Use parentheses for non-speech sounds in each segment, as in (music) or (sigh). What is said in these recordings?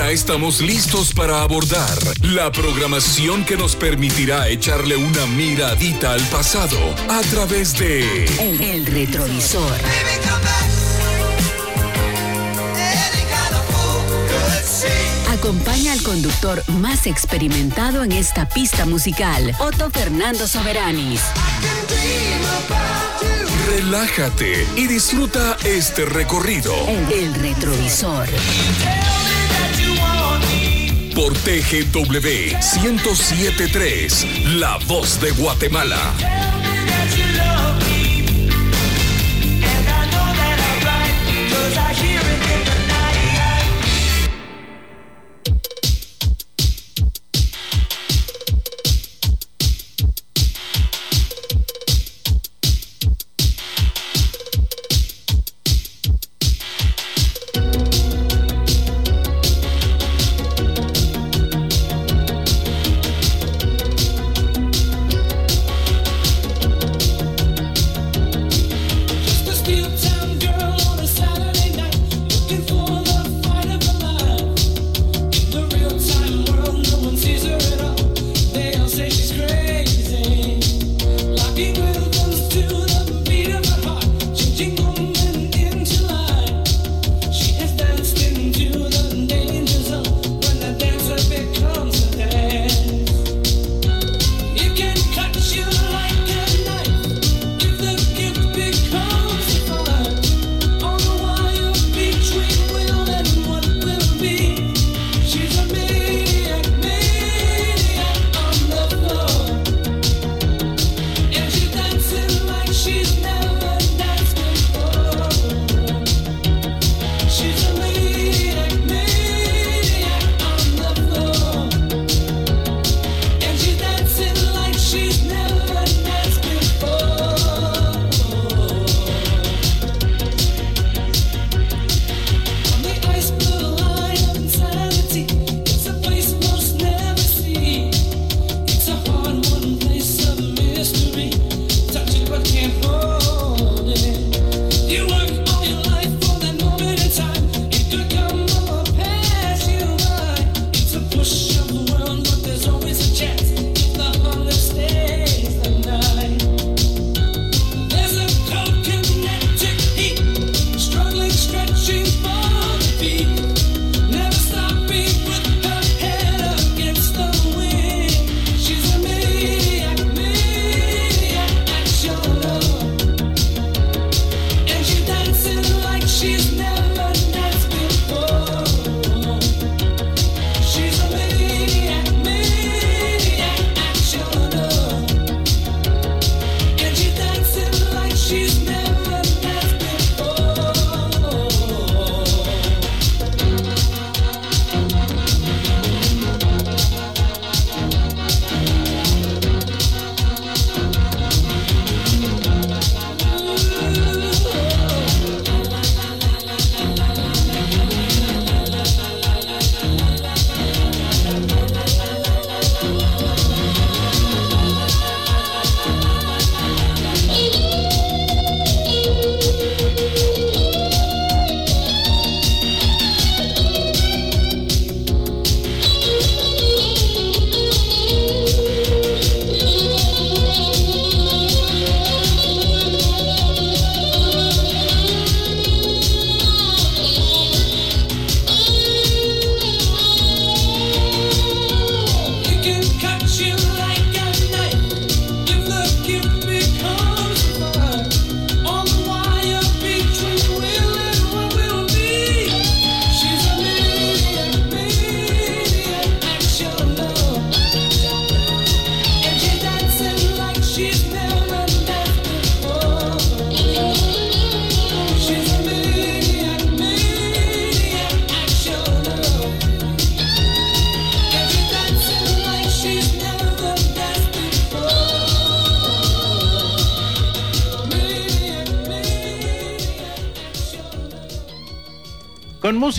Ya estamos listos para abordar la programación que nos permitirá echarle una miradita al pasado a través de El, el retrovisor. Acompaña al conductor más experimentado en esta pista musical, Otto Fernando Soberanis. Relájate y disfruta este recorrido El, el retrovisor. Por TGW 1073, La Voz de Guatemala.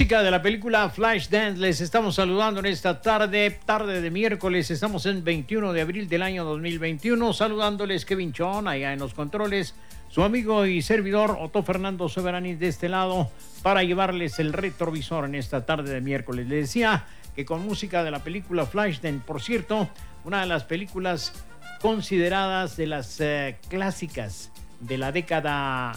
Música de la película Flashdance. Les estamos saludando en esta tarde, tarde de miércoles, estamos en 21 de abril del año 2021, saludándoles Kevin Chon allá en los controles, su amigo y servidor Otto Fernando Soberani de este lado para llevarles el retrovisor en esta tarde de miércoles. Les decía que con música de la película Flashdance, por cierto, una de las películas consideradas de las eh, clásicas de la década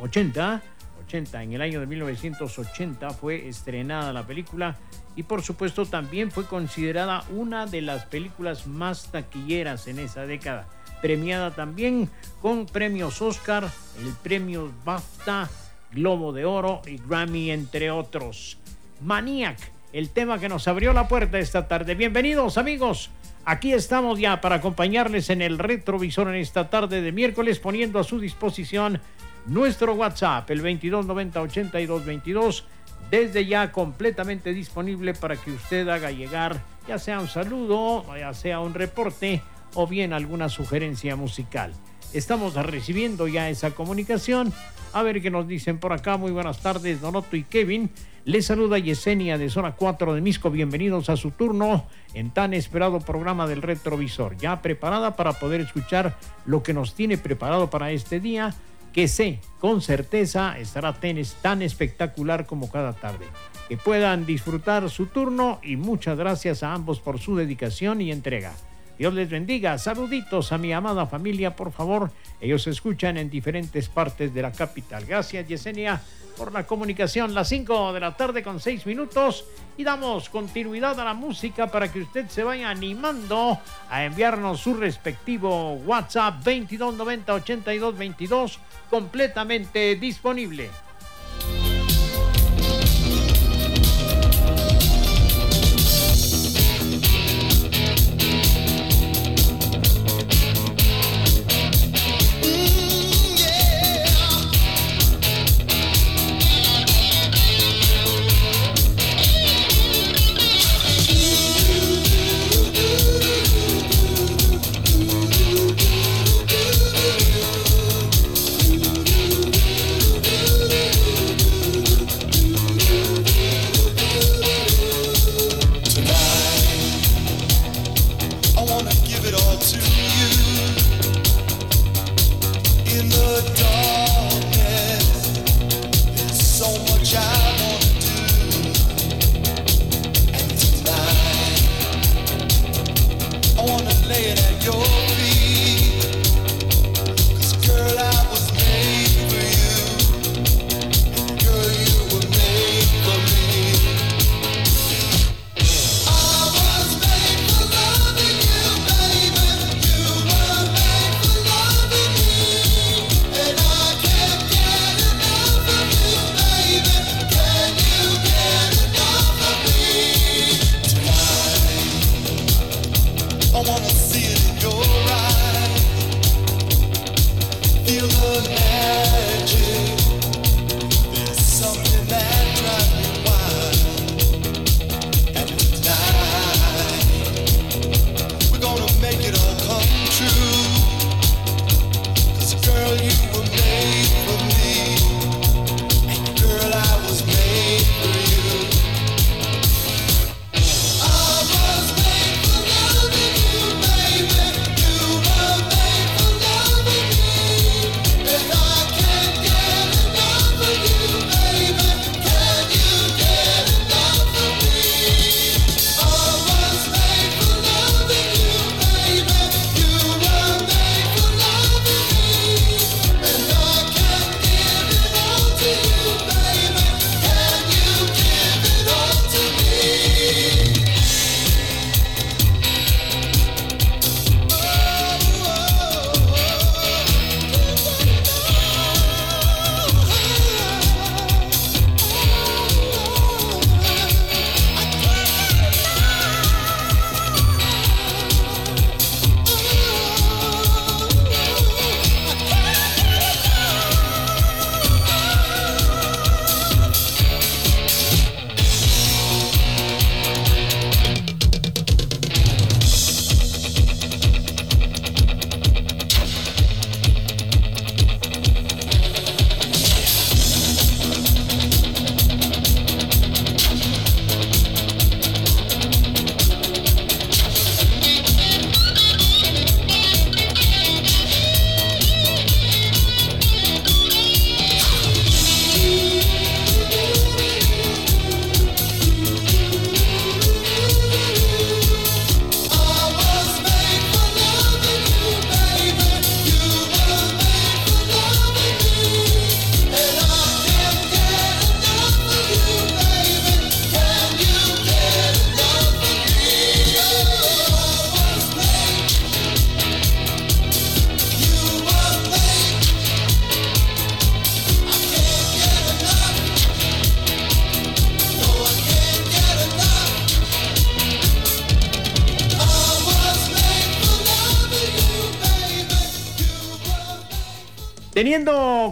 80, en el año de 1980 fue estrenada la película y por supuesto también fue considerada una de las películas más taquilleras en esa década. Premiada también con premios Oscar, el premio BAFTA, Globo de Oro y Grammy, entre otros. Maniac, el tema que nos abrió la puerta esta tarde. Bienvenidos amigos. Aquí estamos ya para acompañarles en el retrovisor en esta tarde de miércoles, poniendo a su disposición nuestro WhatsApp, el 2290 8222, desde ya completamente disponible para que usted haga llegar ya sea un saludo, ya sea un reporte o bien alguna sugerencia musical. Estamos recibiendo ya esa comunicación. A ver qué nos dicen por acá. Muy buenas tardes, Donoto y Kevin. Les saluda Yesenia de Zona 4 de Misco. Bienvenidos a su turno en tan esperado programa del retrovisor. Ya preparada para poder escuchar lo que nos tiene preparado para este día que sé con certeza estará tenis tan espectacular como cada tarde. Que puedan disfrutar su turno y muchas gracias a ambos por su dedicación y entrega. Dios les bendiga. Saluditos a mi amada familia, por favor. Ellos escuchan en diferentes partes de la capital. Gracias, Yesenia, por la comunicación. Las 5 de la tarde con 6 minutos. Y damos continuidad a la música para que usted se vaya animando a enviarnos su respectivo WhatsApp 2290 8222 completamente disponible.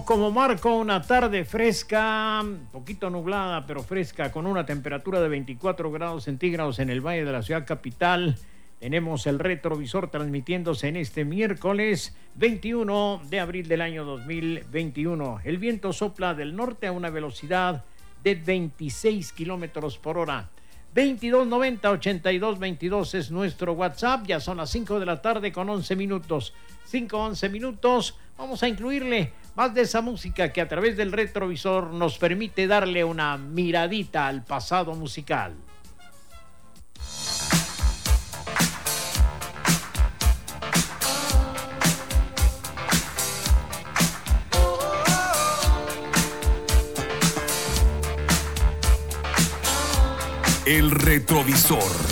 Como marco una tarde fresca, poquito nublada, pero fresca, con una temperatura de 24 grados centígrados en el valle de la ciudad capital, tenemos el retrovisor transmitiéndose en este miércoles 21 de abril del año 2021. El viento sopla del norte a una velocidad de 26 kilómetros por hora. 2290 8222 es nuestro WhatsApp. Ya son las 5 de la tarde con 11 minutos. 5 11 minutos. Vamos a incluirle más de esa música que a través del retrovisor nos permite darle una miradita al pasado musical. El retrovisor.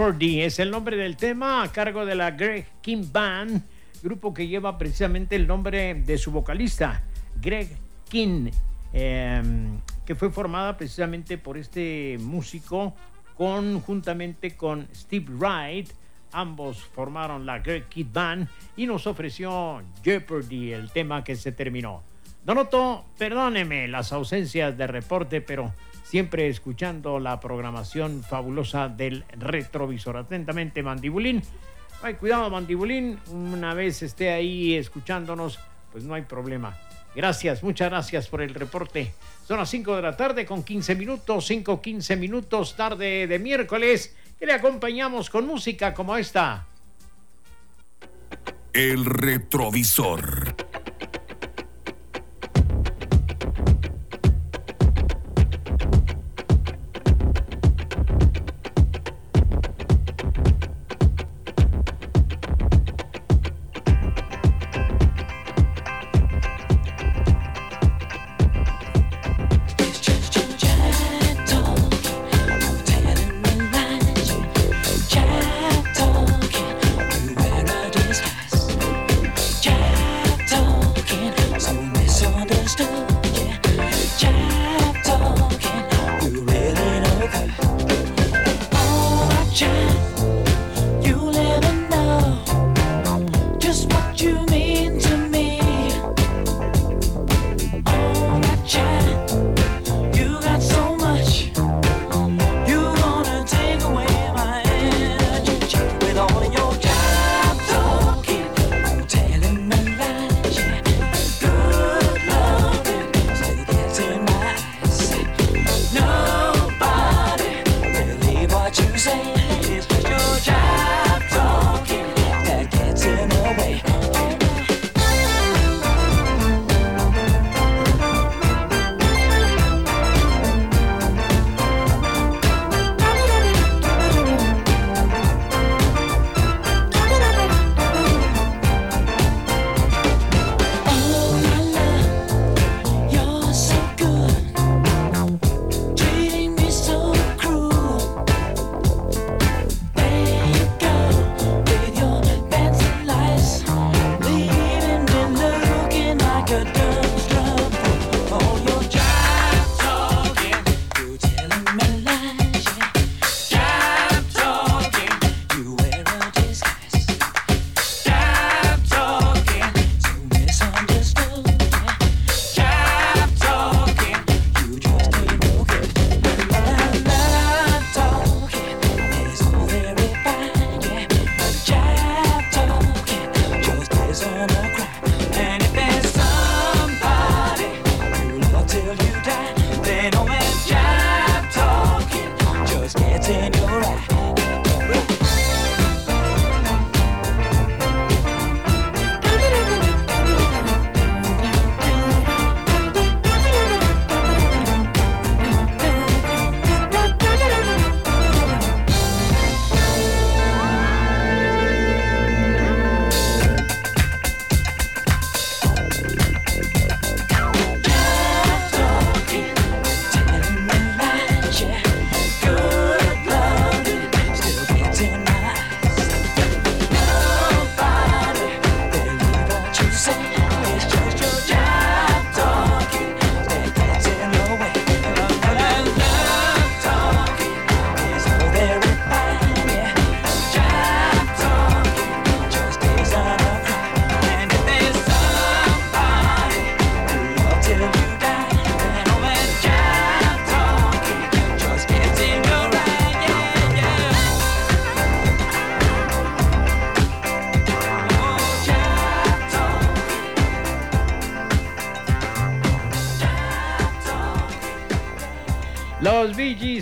Jeopardy es el nombre del tema a cargo de la Greg King Band, grupo que lleva precisamente el nombre de su vocalista, Greg King, em, que fue formada precisamente por este músico conjuntamente con Steve Wright. Ambos formaron la Greg King Band y nos ofreció Jeopardy, el tema que se terminó. Donoto, perdóneme las ausencias de reporte, pero siempre escuchando la programación fabulosa del retrovisor. Atentamente, Mandibulín. Ay, cuidado, Mandibulín. Una vez esté ahí escuchándonos, pues no hay problema. Gracias, muchas gracias por el reporte. Son las 5 de la tarde con 15 minutos, 5, 15 minutos, tarde de miércoles, y le acompañamos con música como esta. El retrovisor.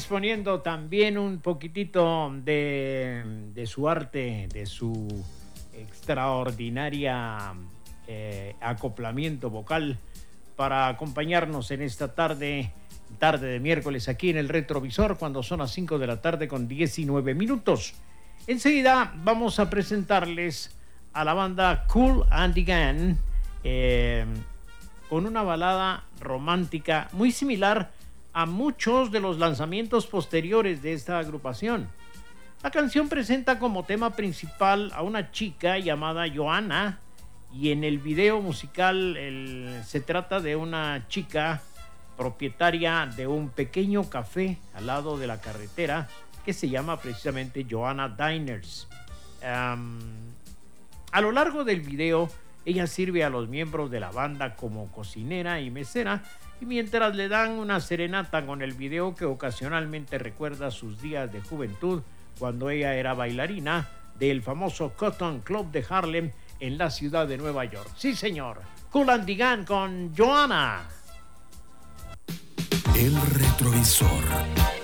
Poniendo también un poquitito de, su arte, de su extraordinaria eh, acoplamiento vocal para acompañarnos en esta tarde, tarde de miércoles aquí en el retrovisor cuando son las 5 de la tarde con 19 minutos. Enseguida vamos a presentarles a la banda Cool Andy Gun eh, con una balada romántica muy similar a muchos de los lanzamientos posteriores de esta agrupación. La canción presenta como tema principal a una chica llamada Joanna y en el video musical se trata de una chica propietaria de un pequeño café al lado de la carretera que se llama precisamente Joanna Diners. a lo largo del video, ella sirve a los miembros de la banda como cocinera y mesera y mientras le dan una serenata con el video que ocasionalmente recuerda sus días de juventud cuando ella era bailarina del famoso Cotton Club de Harlem en la ciudad de Nueva York. Sí, señor. Kulandigan con Joana. El retrovisor.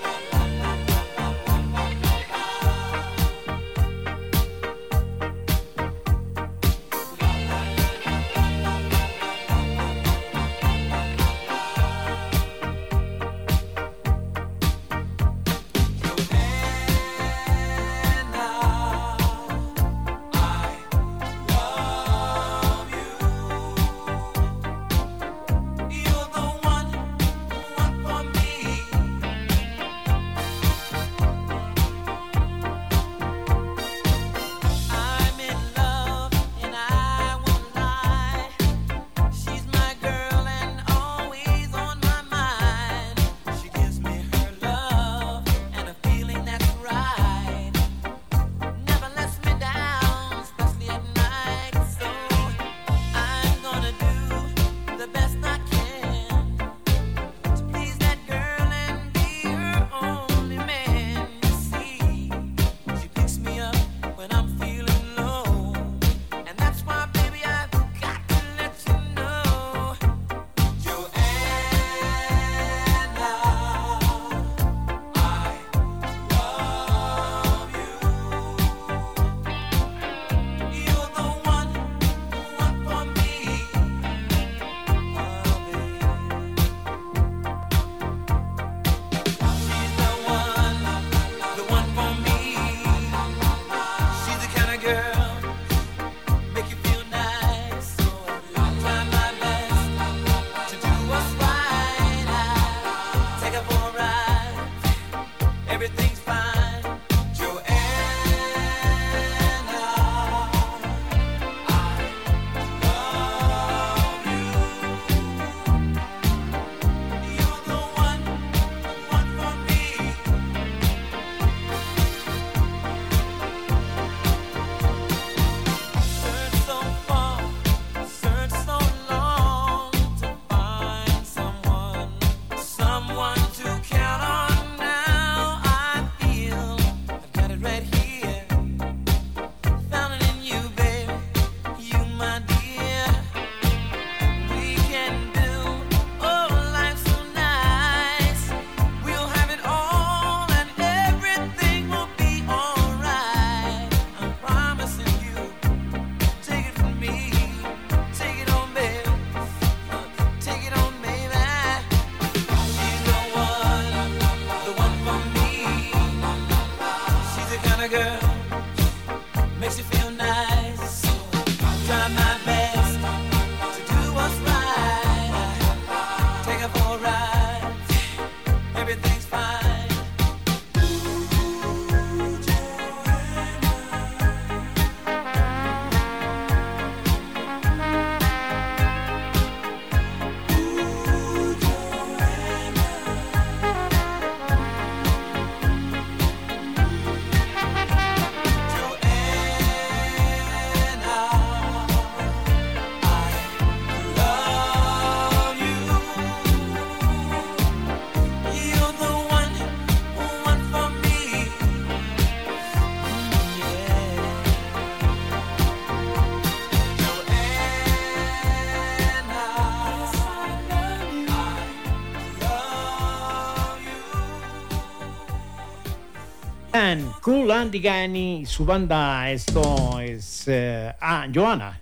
Cool Andy y su banda, esto es, eh, ah, Joana.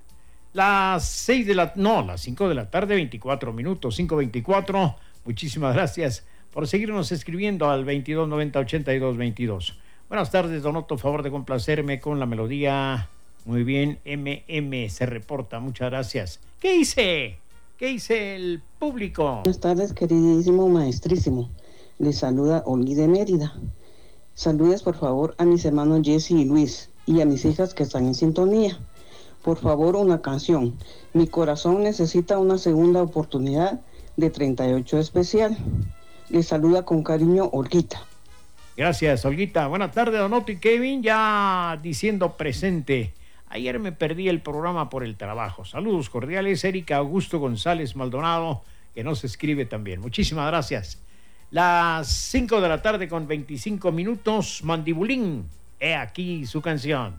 Las 6 de la, no, las 5 de la tarde, 24 minutos, 5.24. Muchísimas gracias por seguirnos escribiendo al 2290-8222. Buenas tardes, Donoto, favor de complacerme con la melodía. Muy bien, MM se reporta, muchas gracias. ¿Qué hice? ¿Qué hice el público? Buenas tardes, queridísimo maestrísimo. Le saluda Oli de Mérida. Saludes por favor a mis hermanos Jesse y Luis y a mis hijas que están en sintonía. Por favor, una canción. Mi corazón necesita una segunda oportunidad de 38 especial. Les saluda con cariño Olguita. Gracias, Olguita. Buenas tardes, Donoto y Kevin, ya diciendo presente. Ayer me perdí el programa por el trabajo. Saludos cordiales, Erika Augusto González Maldonado, que nos escribe también. Muchísimas gracias. Las 5 de la tarde con 25 minutos, Mandibulín. He aquí su canción.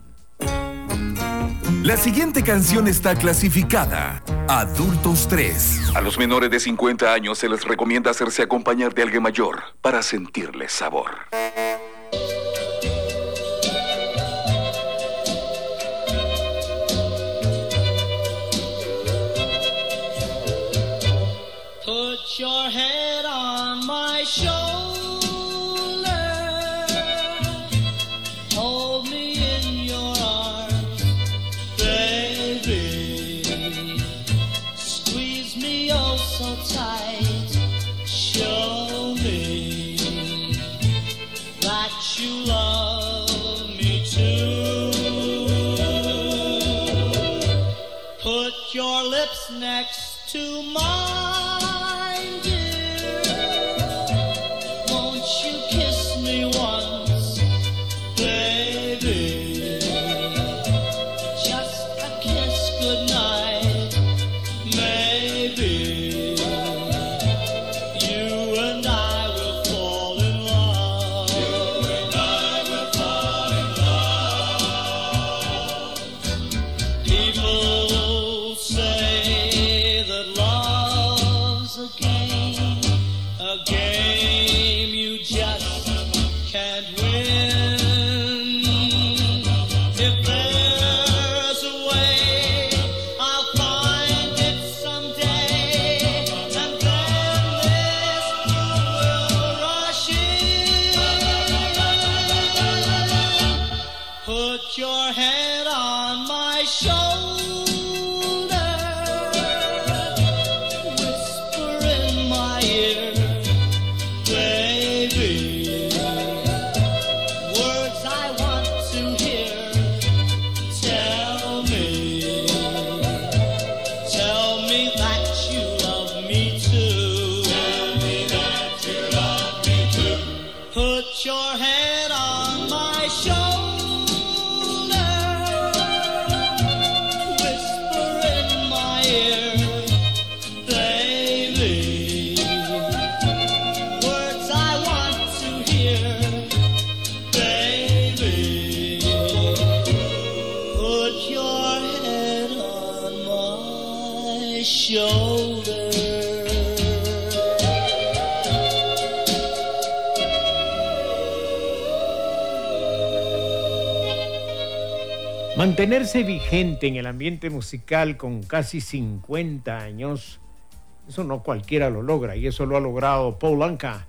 La siguiente canción está clasificada Adultos 3. A los menores de 50 años se les recomienda hacerse acompañar de alguien mayor para sentirles sabor. show. Mantenerse vigente en el ambiente musical con casi 50 años, eso no cualquiera lo logra y eso lo ha logrado Paul Anka,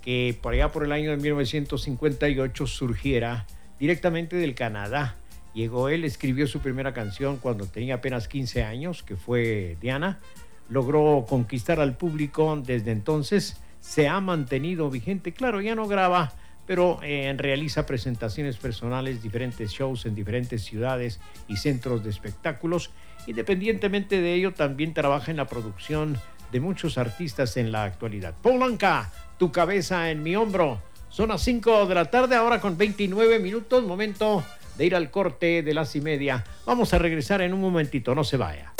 que por allá por el año de 1958 surgiera directamente del Canadá. Llegó él, escribió su primera canción cuando tenía apenas 15 años, que fue Diana. Logró conquistar al público desde entonces, se ha mantenido vigente. Claro, ya no graba pero eh, realiza presentaciones personales, diferentes shows en diferentes ciudades y centros de espectáculos. Independientemente de ello, también trabaja en la producción de muchos artistas en la actualidad. Polanca, tu cabeza en mi hombro. Son las 5 de la tarde, ahora con 29 minutos, momento de ir al corte de las y media. Vamos a regresar en un momentito, no se vaya.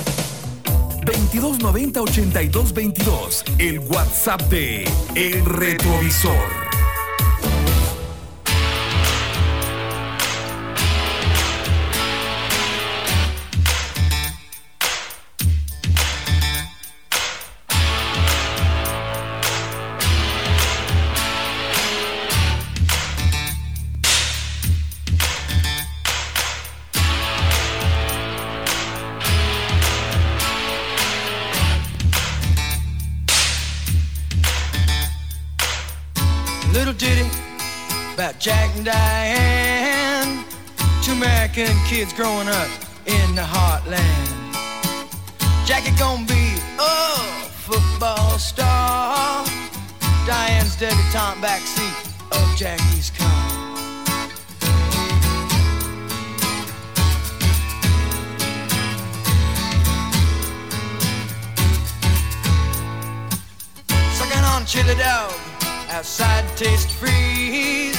2290-8222, el WhatsApp de El Retrovisor. Jack and Diane, two American kids growing up in the heartland. Jackie gonna be a football star. Diane's debutante backseat of Jackie's car. Sucking on chili dog outside taste freeze.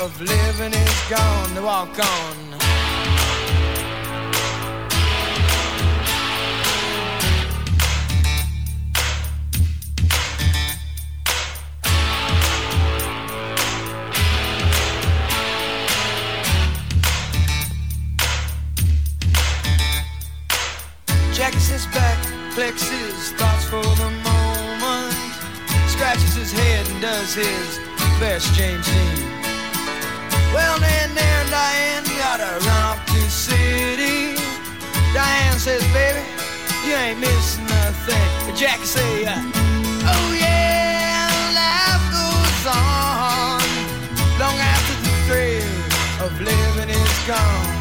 of living is gone. To walk on. Jacks his back, flexes thoughts for the moment, scratches his head and does his best James Dean. Well, then there Diane gotta run off to city. Diane says, baby, you ain't missing nothing. But Jack say, uh, oh yeah, life goes on long after the thrill of living is gone.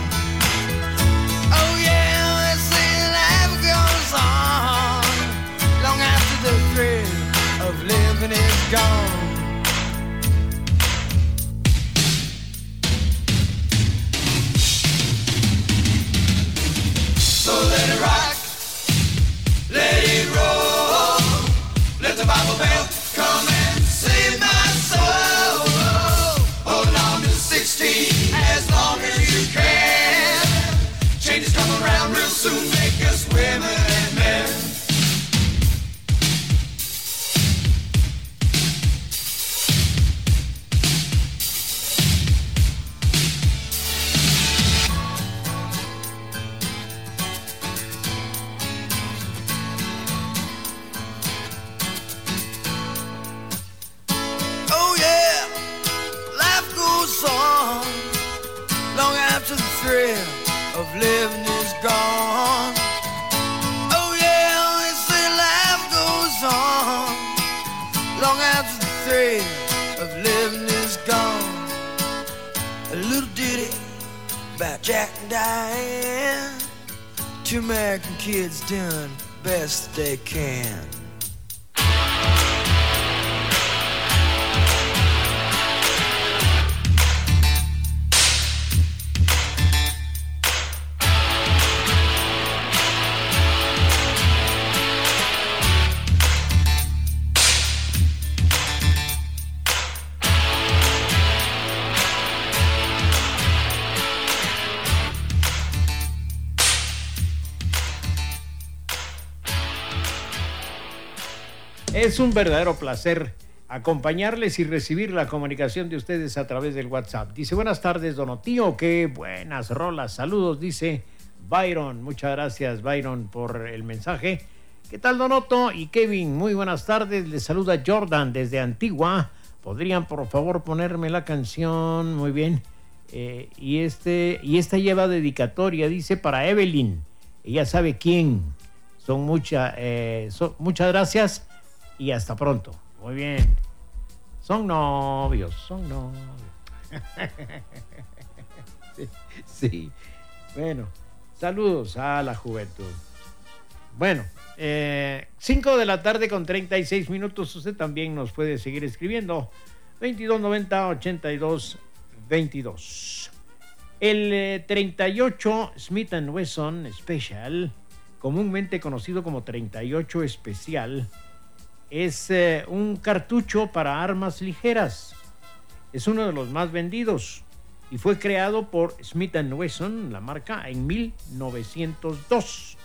Oh yeah, they say life goes on long after the thrill of living is gone. Soon, make us women and men. Oh yeah, life goes on long after the thrill of living is gone. Jack and Diane. Two American kids doing best they can. Es un verdadero placer acompañarles y recibir la comunicación de ustedes a través del WhatsApp. Dice, buenas tardes, Donotío, qué buenas rolas, saludos, dice Byron. Muchas gracias, Byron, por el mensaje. ¿Qué tal, Donoto y Kevin? Muy buenas tardes, les saluda Jordan desde Antigua. ¿Podrían, por favor, ponerme la canción? Muy bien. Eh, y, este, y esta lleva dedicatoria, dice, para Evelyn. Ella sabe quién. Son, eh, muchas gracias y hasta pronto. Muy bien. Son novios, son novios. sí, (laughs) sí. Bueno, saludos a la juventud. Bueno, 5 eh, de la tarde con 36 minutos. Usted también nos puede seguir escribiendo. 2290 82 22. El eh, 38 Smith Wesson Special, comúnmente conocido como 38 Especial, es eh, un cartucho para armas ligeras. Es uno de los más vendidos y fue creado por Smith Wesson, la marca, en 1902.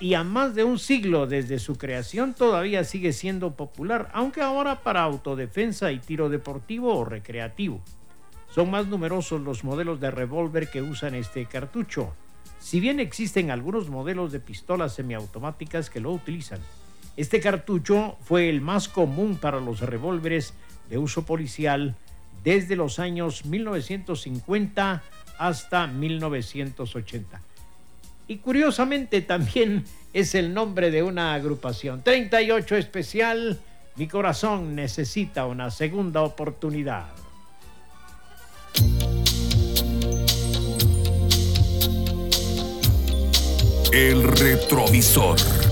Y a más de un siglo desde su creación todavía sigue siendo popular, aunque ahora para autodefensa y tiro deportivo o recreativo. Son más numerosos los modelos de revólver que usan este cartucho, si bien existen algunos modelos de pistolas semiautomáticas que lo utilizan. Este cartucho fue el más común para los revólveres de uso policial desde los años 1950 hasta 1980. Y curiosamente también es el nombre de una agrupación. 38 especial, mi corazón necesita una segunda oportunidad. El retrovisor.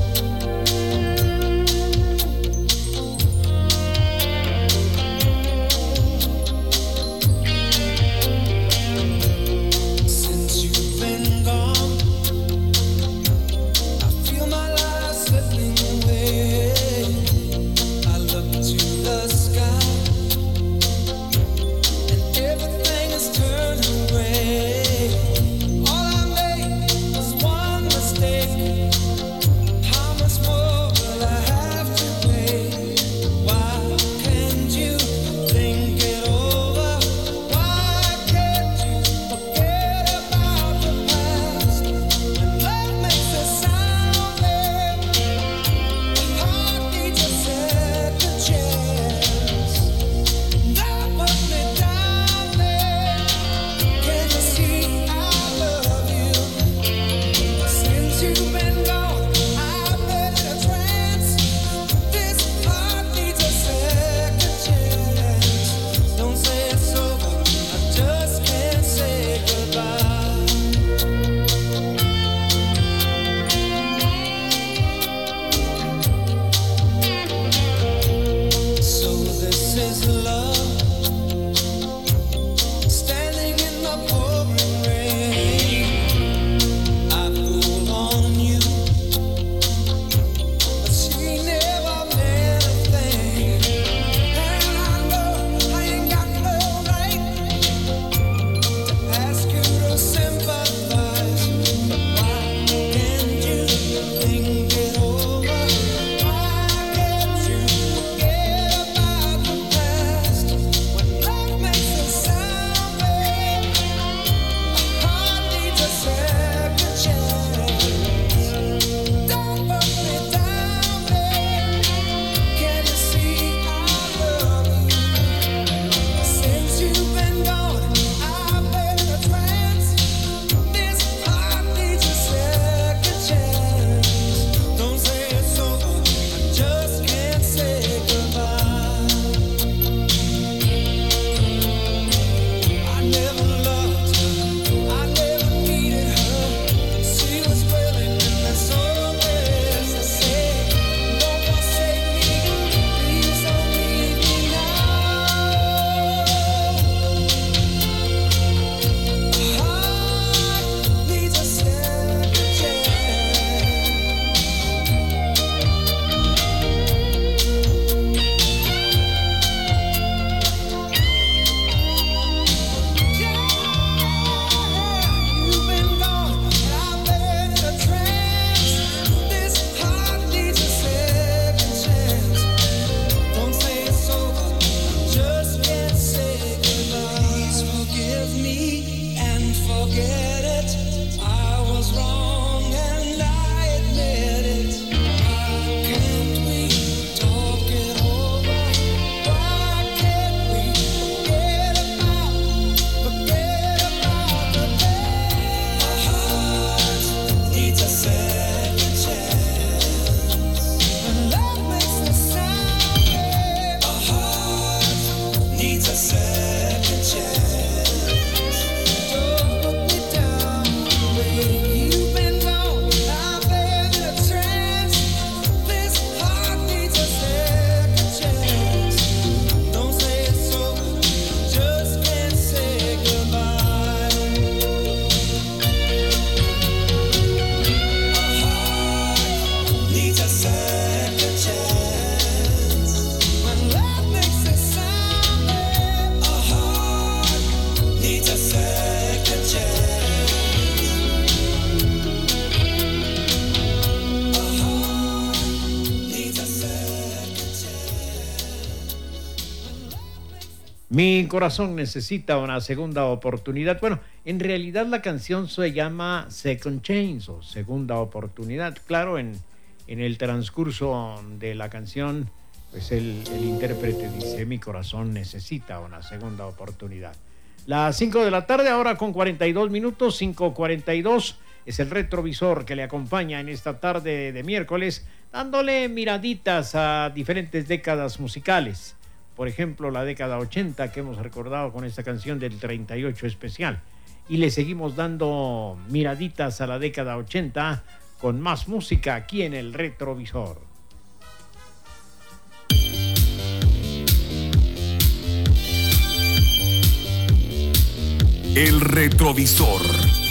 Mi corazón necesita una segunda oportunidad. Bueno, en realidad la canción se llama Second Chance o Segunda Oportunidad. Claro, en, en el transcurso de la canción, pues el, el intérprete dice, mi corazón necesita una segunda oportunidad. Las 5 de la tarde, ahora con 42 minutos, 5.42, es el retrovisor que le acompaña en esta tarde de miércoles, dándole miraditas a diferentes décadas musicales por ejemplo, la década 80 que hemos recordado con esta canción del 38 especial. Y le seguimos dando miraditas a la década 80 con más música aquí en el retrovisor. El retrovisor.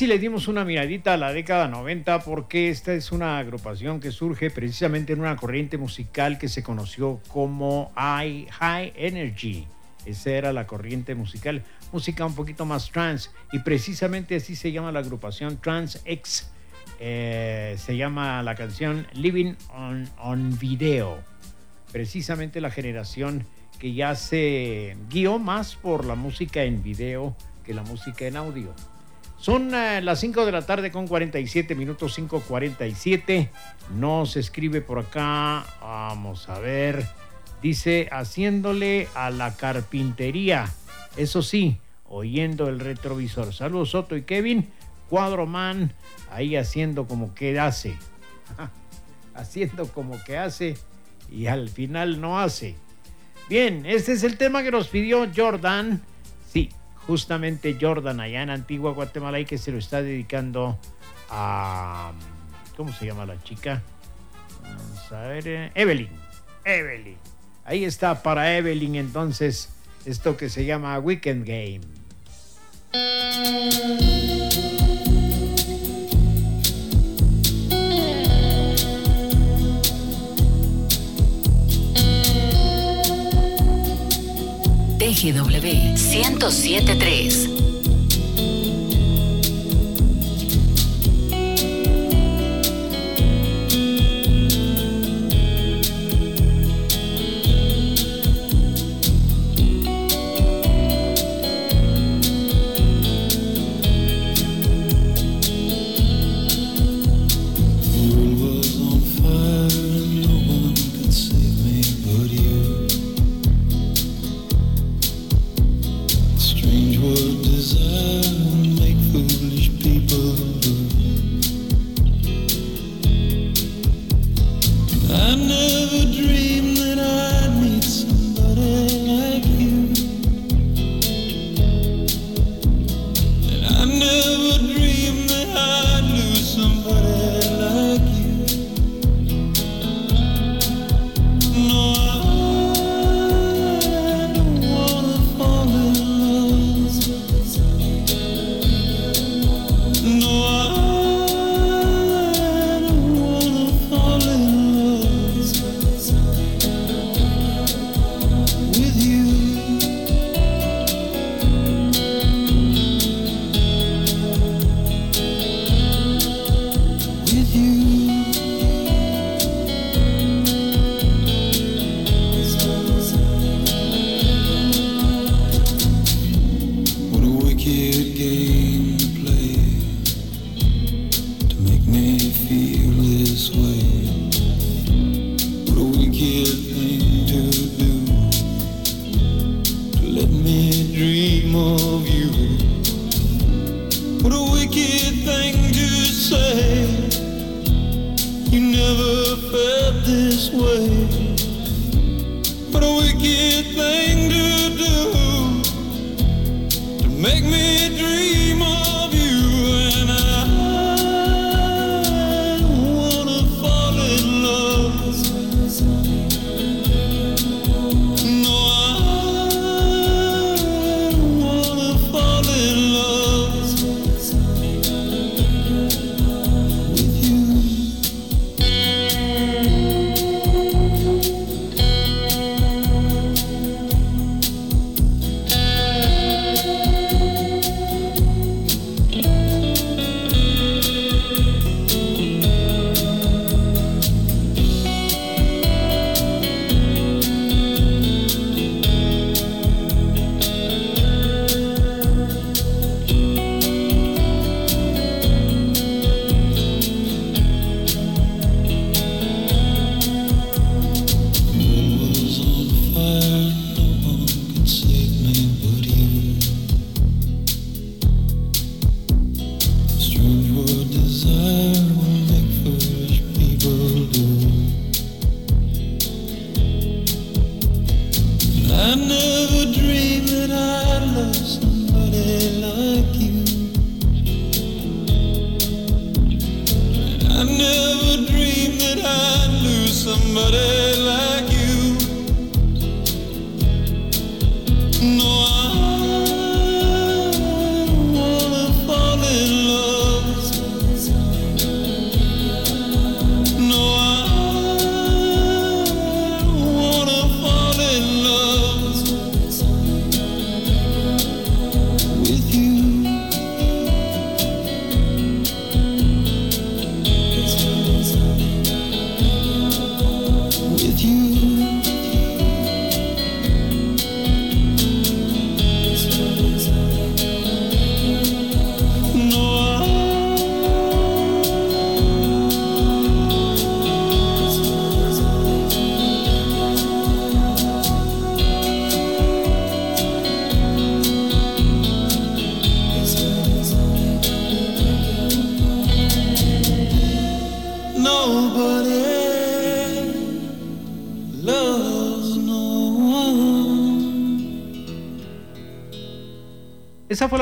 Sí le dimos una miradita a la década 90 porque esta es una agrupación que surge precisamente en una corriente musical que se conoció como High, Energy. Esa era la corriente musical, música un poquito más trans y precisamente así se llama la agrupación Trans X. Eh, se llama la canción Living on, on Video. Precisamente la generación que ya se guió más por la música en video que la música en audio. Son eh, las 5 de la tarde con 47 minutos, 5.47. No se escribe por acá. Vamos a ver. Dice, haciéndole a la carpintería. Eso sí, oyendo el retrovisor. Saludos Soto y Kevin. Cuadroman, ahí haciendo como que hace. (laughs) haciendo como que hace y al final no hace. Bien, este es el tema que nos pidió Jordan. Sí, justamente Jordan allá en Antigua Guatemala y que se lo está dedicando a... ¿Cómo se llama la chica? Vamos a ver. eh, Evelyn. Evelyn. Ahí está para Evelyn entonces esto que se llama Weekend Game. TGW 1073.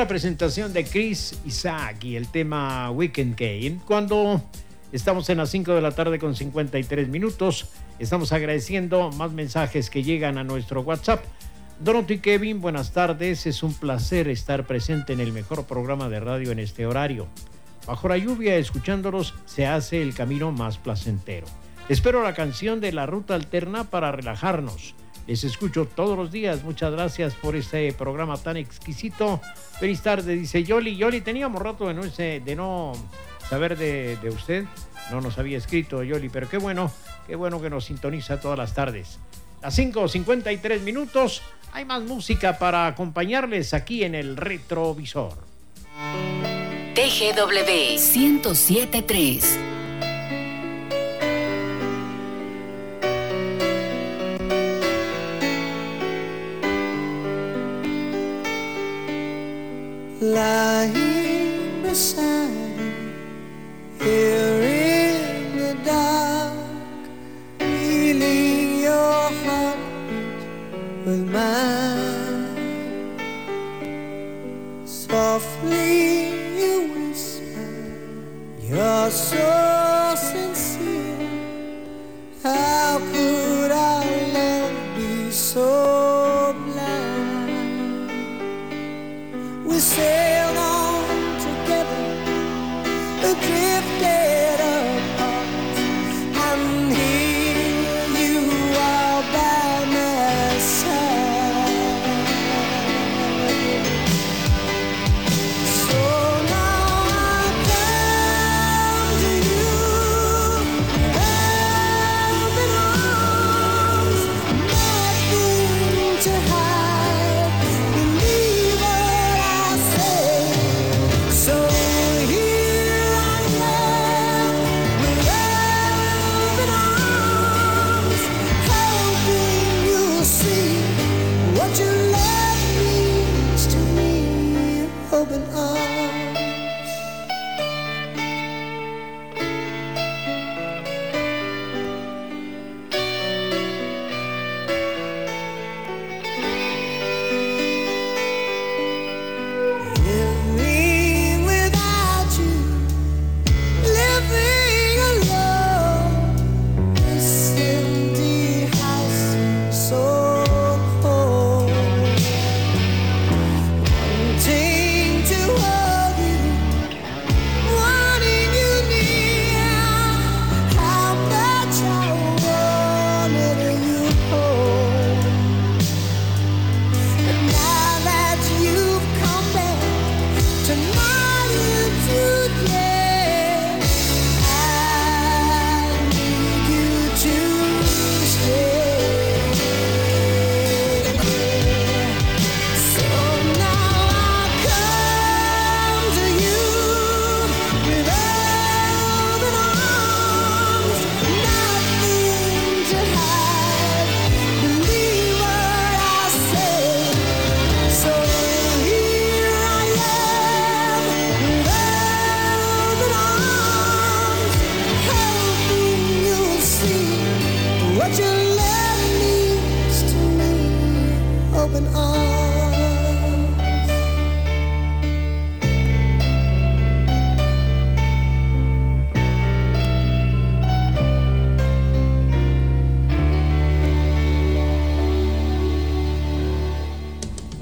Presentación de Chris Isaac y el tema Weekend Game. Cuando estamos en las 5 de la tarde con 53 minutos, estamos agradeciendo más mensajes que llegan a nuestro WhatsApp. Dorothy Kevin, buenas tardes. Es un placer estar presente en el mejor programa de radio en este horario. Bajo la lluvia, escuchándolos, se hace el camino más placentero. Espero la canción de la ruta alterna para relajarnos. Les escucho todos los días. Muchas gracias por este programa tan exquisito. Feliz tarde, dice Yoli. Yoli, teníamos rato de no, de no saber de, de, usted. No nos había escrito Yoli, pero qué bueno, qué bueno que nos sintoniza todas las tardes. A 5.53 minutos hay más música para acompañarles aquí en el retrovisor. TGW 1073 lying beside here in the dark, feeling your heartbeat with mine. Softly you whisper, you're so sincere. How could our love be so We sailed on together, drifted apart,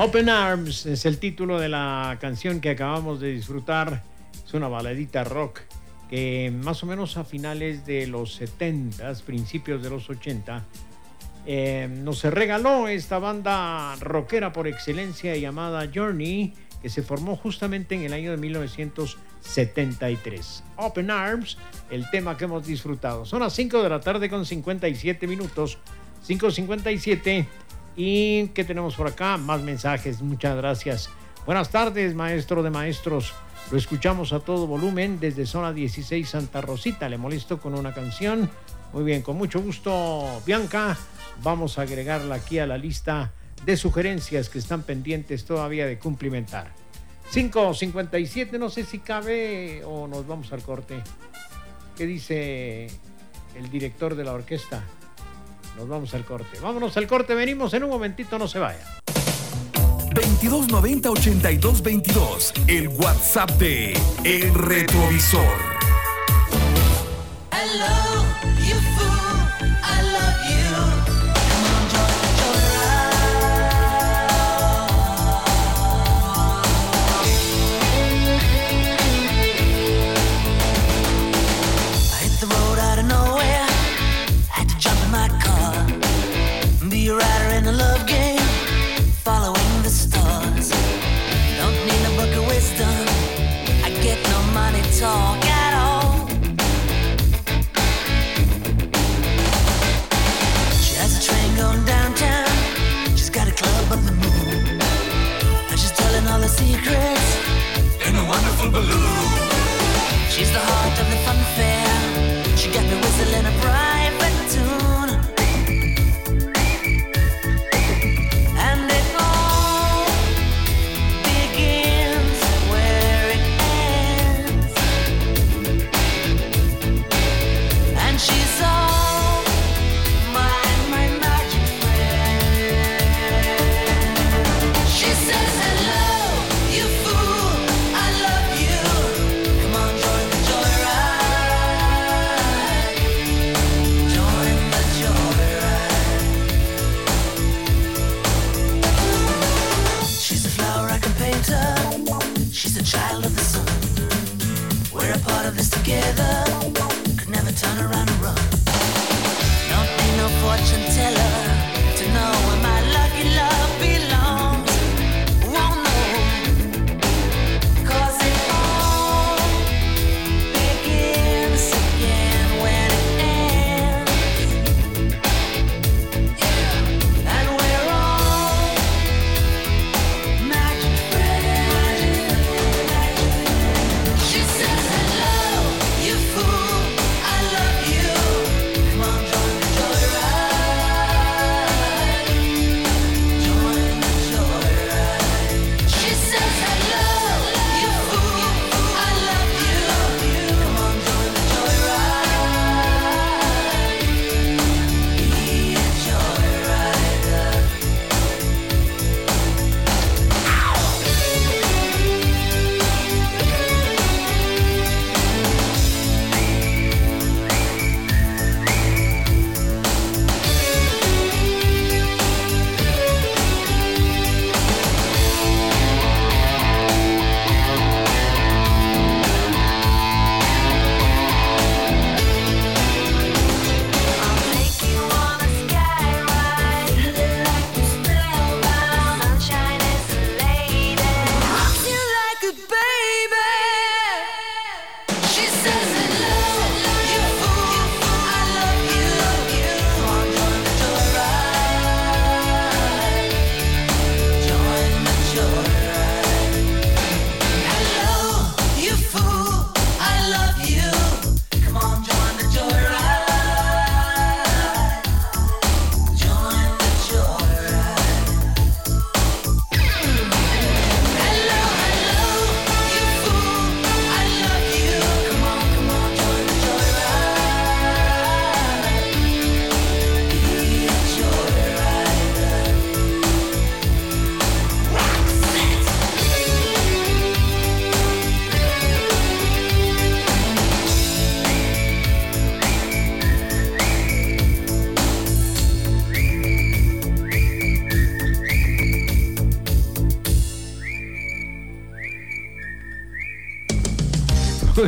Open Arms es el título de la canción que acabamos de disfrutar. Es una baladita rock que más o menos a finales de los 70, principios de los 80, eh, nos regaló esta banda rockera por excelencia llamada Journey, que se formó justamente en el año de 1973. Open Arms, el tema que hemos disfrutado. Son las 5 de la tarde con 57 minutos. 5.57. ¿Y qué tenemos por acá? Más mensajes. Muchas gracias. Buenas tardes, maestro de maestros. Lo escuchamos a todo volumen desde zona 16 Santa Rosita. Le molesto con una canción. Muy bien, con mucho gusto, Bianca. Vamos a agregarla aquí a la lista de sugerencias que están pendientes todavía de cumplimentar. 5.57, no sé si cabe o nos vamos al corte. ¿Qué dice el director de la orquesta? Nos vamos al corte. Vámonos al corte, venimos en un momentito, no se vaya. 2290-8222. El WhatsApp de El Retrovisor.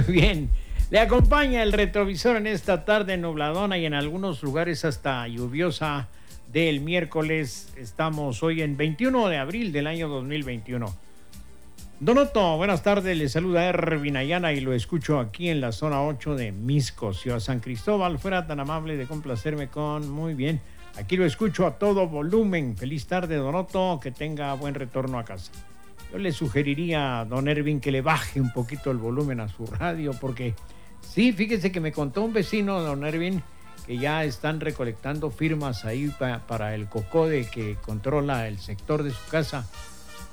Bien. Le acompaña el retrovisor en esta tarde nubladona y en algunos lugares hasta lluviosa del miércoles. Estamos hoy en 21 de abril del año 2021. Donoto, buenas tardes. Le saluda Ervin Ayana y lo escucho aquí en la zona 8 de Misco, Ciudad San Cristóbal. Fuera tan amable de complacerme con. Muy bien. Aquí lo escucho a todo volumen. Feliz tarde, Donoto. Que tenga buen retorno a casa. Yo le sugeriría a don Ervin que le baje un poquito el volumen a su radio, porque sí, fíjese que me contó un vecino, don Ervin, que ya están recolectando firmas ahí para el COCODE que controla el sector de su casa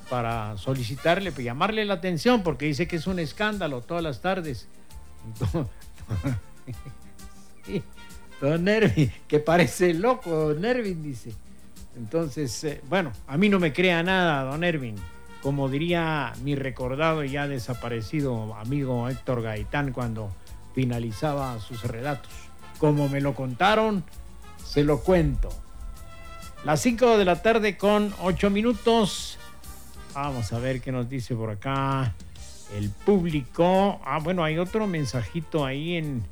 para solicitarle, pues llamarle la atención, porque dice que es un escándalo todas las tardes. (laughs) don Ervin, que parece loco, don Ervin dice. Entonces, eh, bueno, a mí no me crea nada, don Ervin. Como diría mi recordado y ya desaparecido amigo Héctor Gaitán cuando finalizaba sus relatos. Como me lo contaron, se lo cuento. Las 5 de la tarde con 8 minutos. Vamos a ver qué nos dice por acá el público. Ah, bueno, hay otro mensajito ahí en,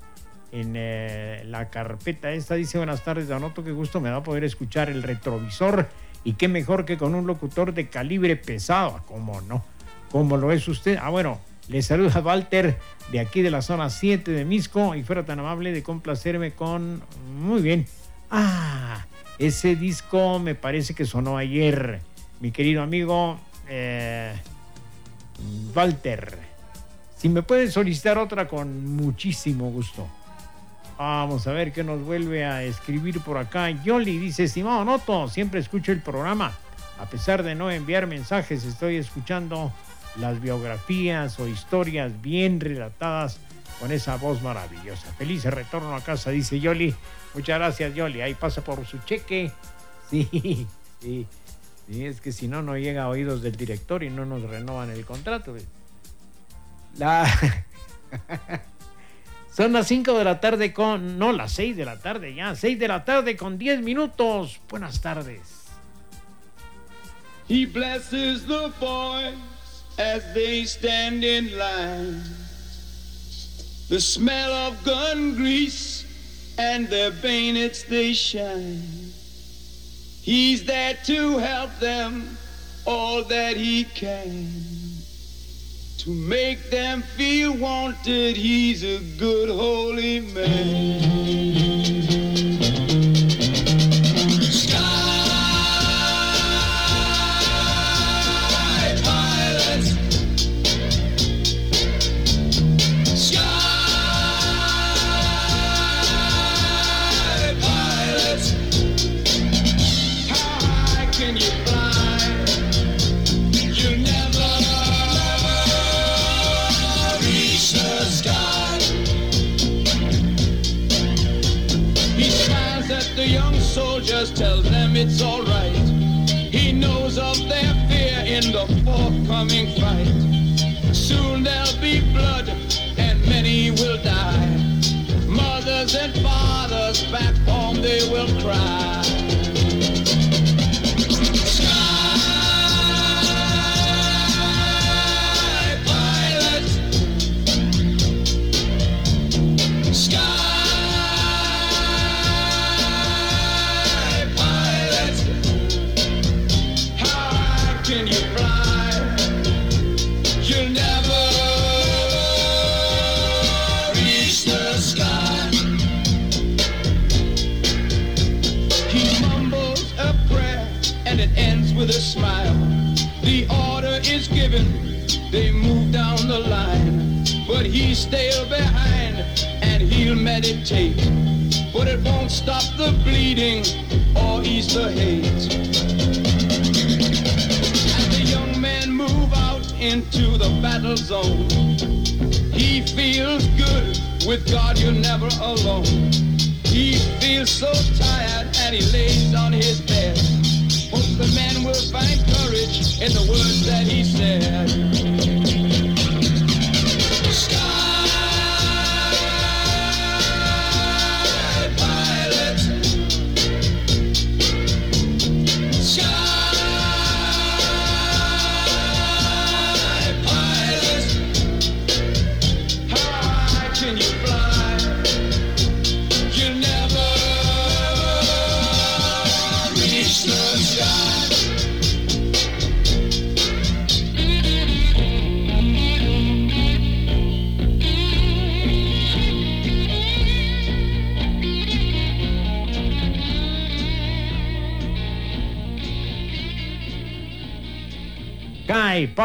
en eh, la carpeta esta. Dice, buenas tardes, Donoto, qué gusto me da poder escuchar el retrovisor. Y qué mejor que con un locutor de calibre pesado. Ah, ¿Cómo no? ¿Cómo lo es usted? Ah, bueno, le saluda Walter de aquí de la zona 7 de Misco y fuera tan amable de complacerme con... Muy bien. Ah, ese disco me parece que sonó ayer. Mi querido amigo eh, Walter. Si me pueden solicitar otra con muchísimo gusto. Vamos a ver qué nos vuelve a escribir por acá. Yoli dice, estimado Noto, siempre escucho el programa. A pesar de no enviar mensajes, estoy escuchando las biografías o historias bien relatadas con esa voz maravillosa. Feliz retorno a casa, dice Yoli. Muchas gracias, Yoli. Ahí pasa por su cheque. (laughs) Sí, sí. sí es que si no, no llega a oídos del director y no nos renovan el contrato. La... (laughs) Son las 5 de la tarde con... No, las 6 de la tarde ya. 6 de la tarde con 10 minutos. Buenas tardes. He blesses the boys as they stand in line. The smell of gun grease and their bayonets they shine. He's there to help them all that he can. To make them feel wanted, he's a good holy man.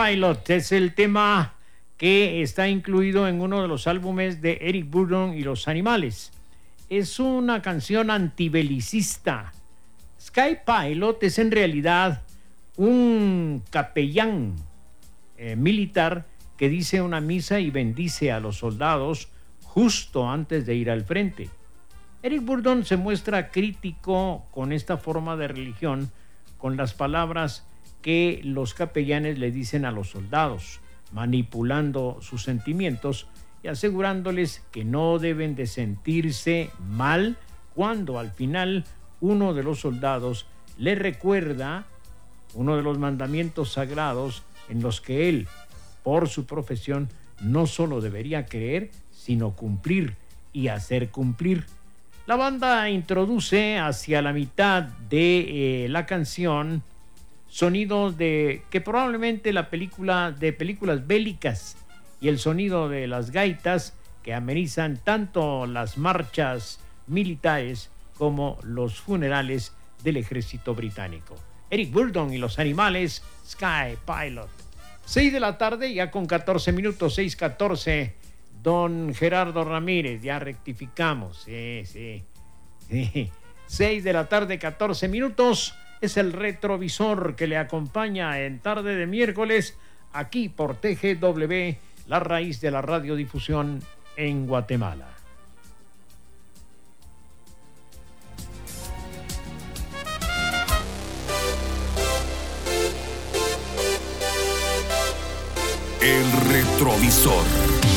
Pilot es el tema que está incluido en uno de los álbumes de Eric Burdon y los animales. Es una canción antibelicista. Sky Pilot es en realidad un capellán eh, militar que dice una misa y bendice a los soldados justo antes de ir al frente. Eric Burdon se muestra crítico con esta forma de religión con las palabras que los capellanes le dicen a los soldados, manipulando sus sentimientos y asegurándoles que no deben de sentirse mal cuando al final uno de los soldados le recuerda uno de los mandamientos sagrados en los que él, por su profesión, no solo debería creer, sino cumplir y hacer cumplir. La banda introduce hacia la mitad de eh, la canción sonidos de que probablemente la película de películas bélicas y el sonido de las gaitas que amenizan tanto las marchas militares como los funerales del ejército británico. Eric Burdon y los animales, Sky Pilot. 6 de la tarde, ya con 14 minutos, 6:14. Don Gerardo Ramírez, ya rectificamos. Sí, sí. (laughs) sí. 6 de la tarde, 14 minutos. Es el retrovisor que le acompaña en tarde de miércoles aquí por TGW la raíz de la radiodifusión en Guatemala. El retrovisor.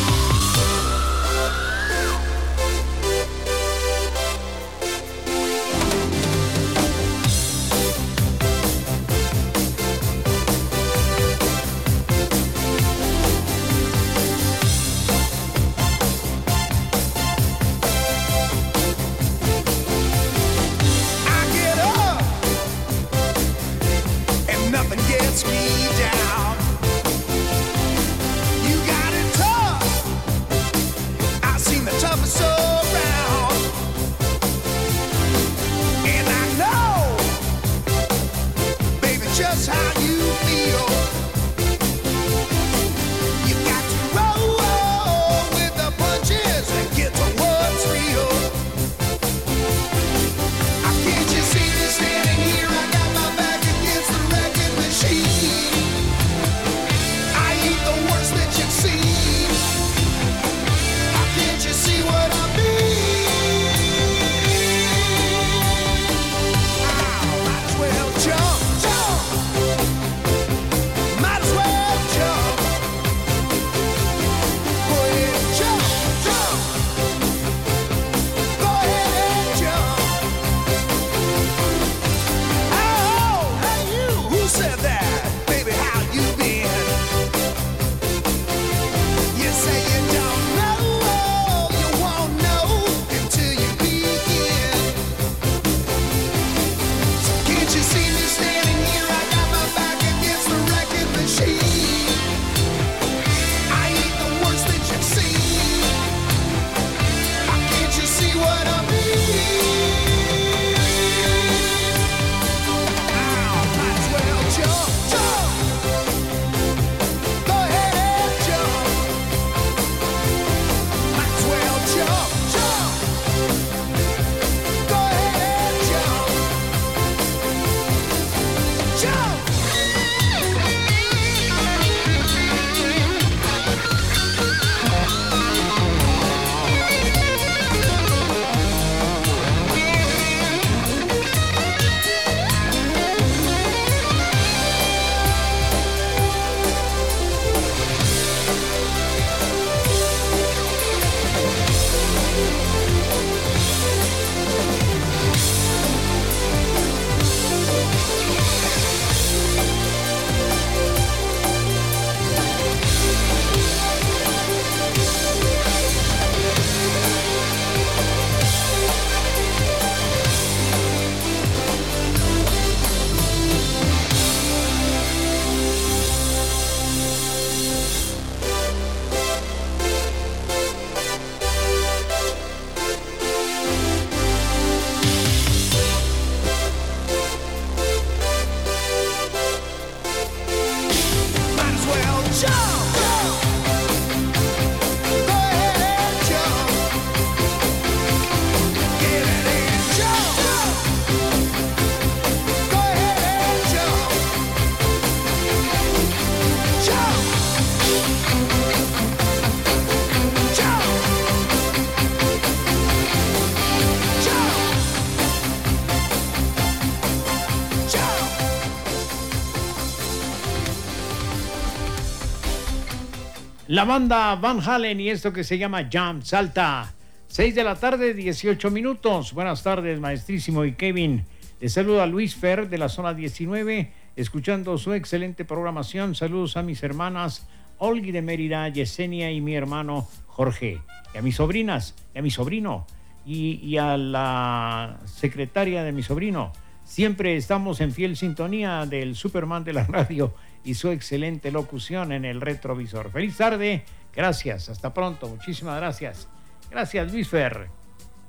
La banda Van Halen y esto que se llama Jump, salta. 6 de la tarde, 18 minutos. Buenas tardes, maestrísimo y Kevin. Le saluda Luis Fer de la zona 19, escuchando su excelente programación. Saludos a mis hermanas Olgi de Mérida, Yesenia y mi hermano Jorge. Y a mis sobrinas, y a mi sobrino, y, y a la secretaria de mi sobrino. Siempre estamos en fiel sintonía del Superman de la (laughs) radio y su excelente locución en el retrovisor. Feliz tarde, gracias, hasta pronto, muchísimas gracias. Gracias, Luis Fer.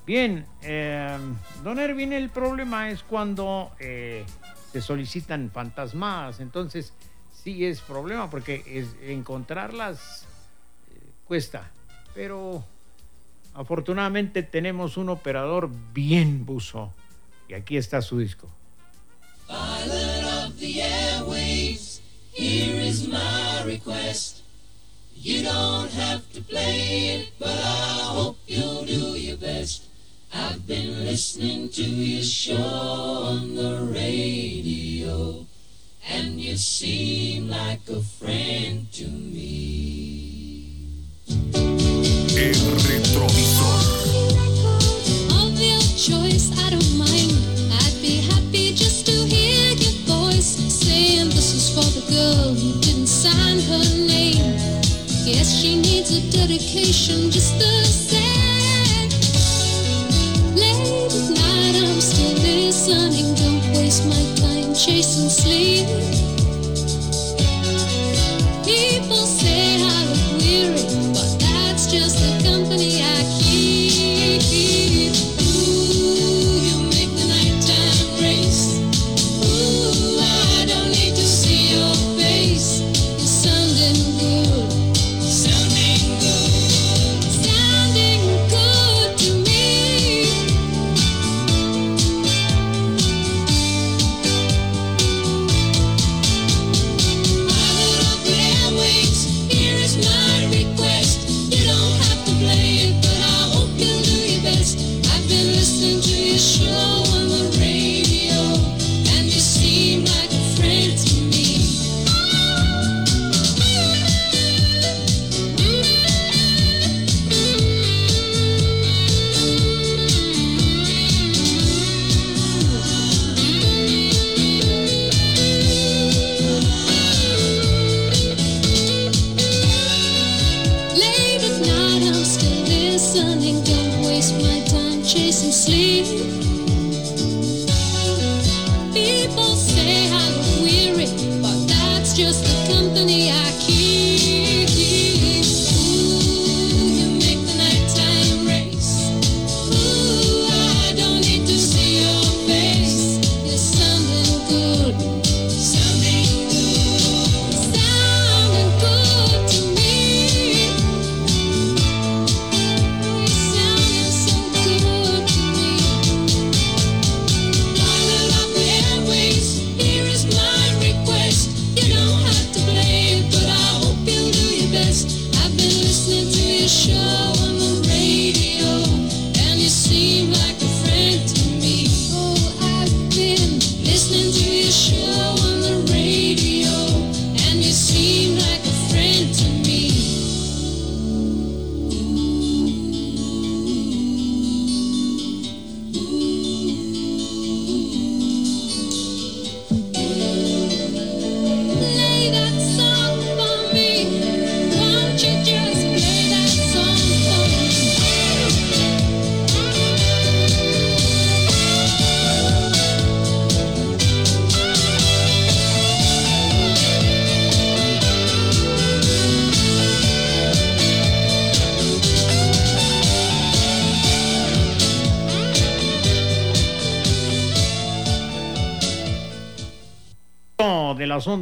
Bien, eh, don Erwin, el problema es cuando eh, se solicitan fantasmas, entonces sí es problema porque es, encontrarlas eh, cuesta, pero afortunadamente tenemos un operador bien buzo y aquí está su disco. Of the airwaves, here is my request. You don't have to play it, but I hope you'll do your best. I've been listening to your show on the radio, and you seem like a friend to me. El retrovisor. Of your choice, I don't mind. I'd be happy saying this is for the girl who didn't sign her name. Guess she needs a dedication just the same. Late at night, I'm still listening. Don't waste my time chasing sleep.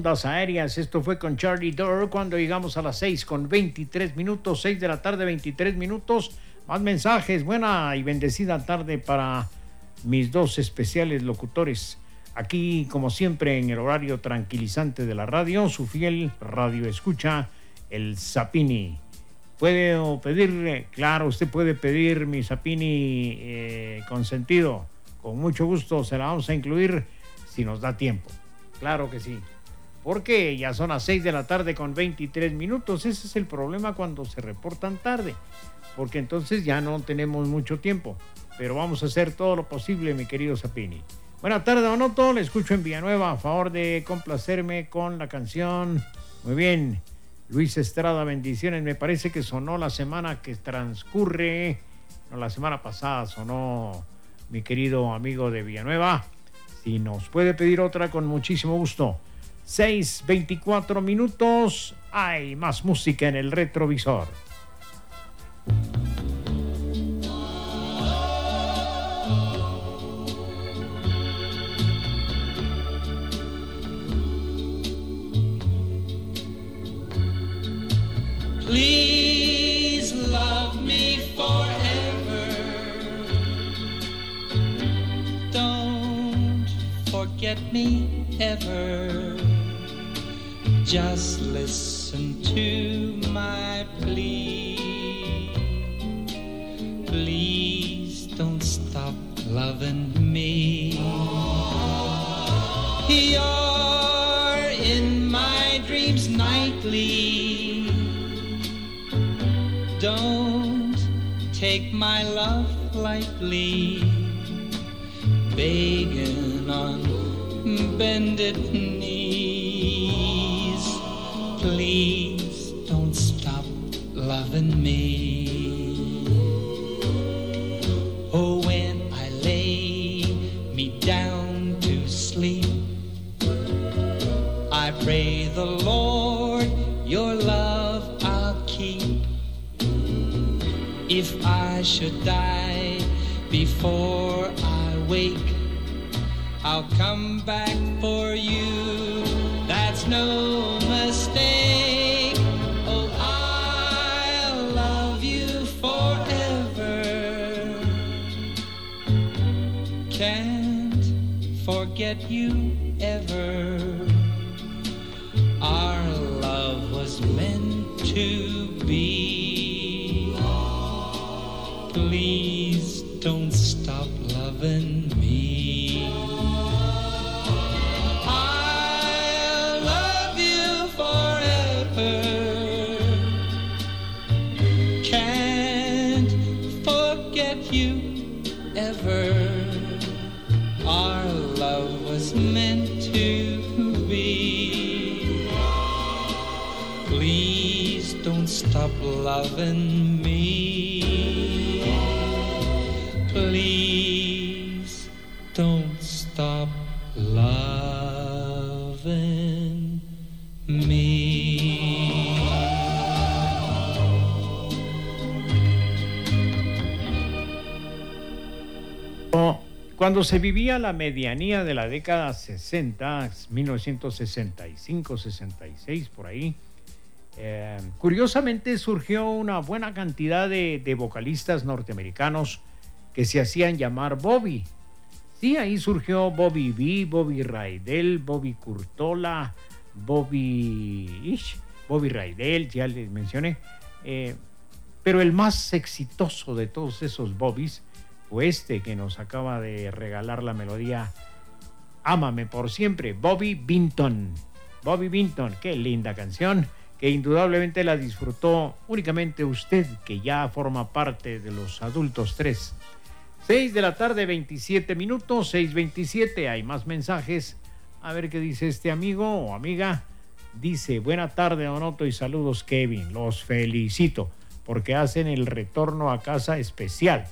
Ondas aéreas. Esto fue con Charlie Durr cuando llegamos a las 6 con 23 minutos, 6 de la tarde, 23 minutos. Más mensajes. Buena y bendecida tarde para mis dos especiales locutores. Aquí, como siempre, en el horario tranquilizante de la radio, su fiel radio escucha, el Zapini. Puede pedir, claro, usted puede pedir mi Zapini eh, consentido. Con mucho gusto se la vamos a incluir si nos da tiempo. Claro que sí. Porque ya son las 6 de la tarde con 23 minutos. Ese es el problema cuando se reportan tarde, porque entonces ya no tenemos mucho tiempo. Pero vamos a hacer todo lo posible, mi querido Zapini. Buenas tardes, Donoto. Le escucho en Villanueva. A favor de complacerme con la canción. Muy bien. Luis Estrada, bendiciones. Me parece que sonó la semana que transcurre. No, la semana pasada sonó mi querido amigo de Villanueva. Si nos puede pedir otra, con muchísimo gusto. 6:24 minutos. Hay más música en el retrovisor. Please love me forever. Don't forget me ever. Just listen to my plea. Please don't stop loving me. You're in my dreams nightly. Don't take my love lightly. Begging on bended. Please don't stop loving me. Oh, when I lay me down to sleep, I pray the Lord your love I'll keep. If I should die before I wake, I'll come back for you. That's no Oh, I'll love you forever. Can't forget you ever. Our love was meant to Please don't stop loving me. Cuando se vivía la medianía de la década 60, 1965, 66, por ahí, eh, curiosamente surgió una buena cantidad de, vocalistas norteamericanos que se hacían llamar Bobby. Sí, ahí surgió Bobby B, Bobby Raidel, Bobby Curtola, Bobby Ish, Bobby Raidel, ya les mencioné. Eh, pero el más exitoso de todos esos Bobbies fue este que nos acaba de regalar la melodía Ámame por siempre, Bobby Binton. Bobby Binton, qué linda canción, que indudablemente la disfrutó únicamente usted, que ya forma parte de los adultos 3. 6 de la tarde, 27 minutos, 6.27, hay más mensajes. A ver qué dice este amigo o amiga. Dice, buena tarde, Donoto, y saludos, Kevin. Los felicito porque hacen el retorno a casa especial,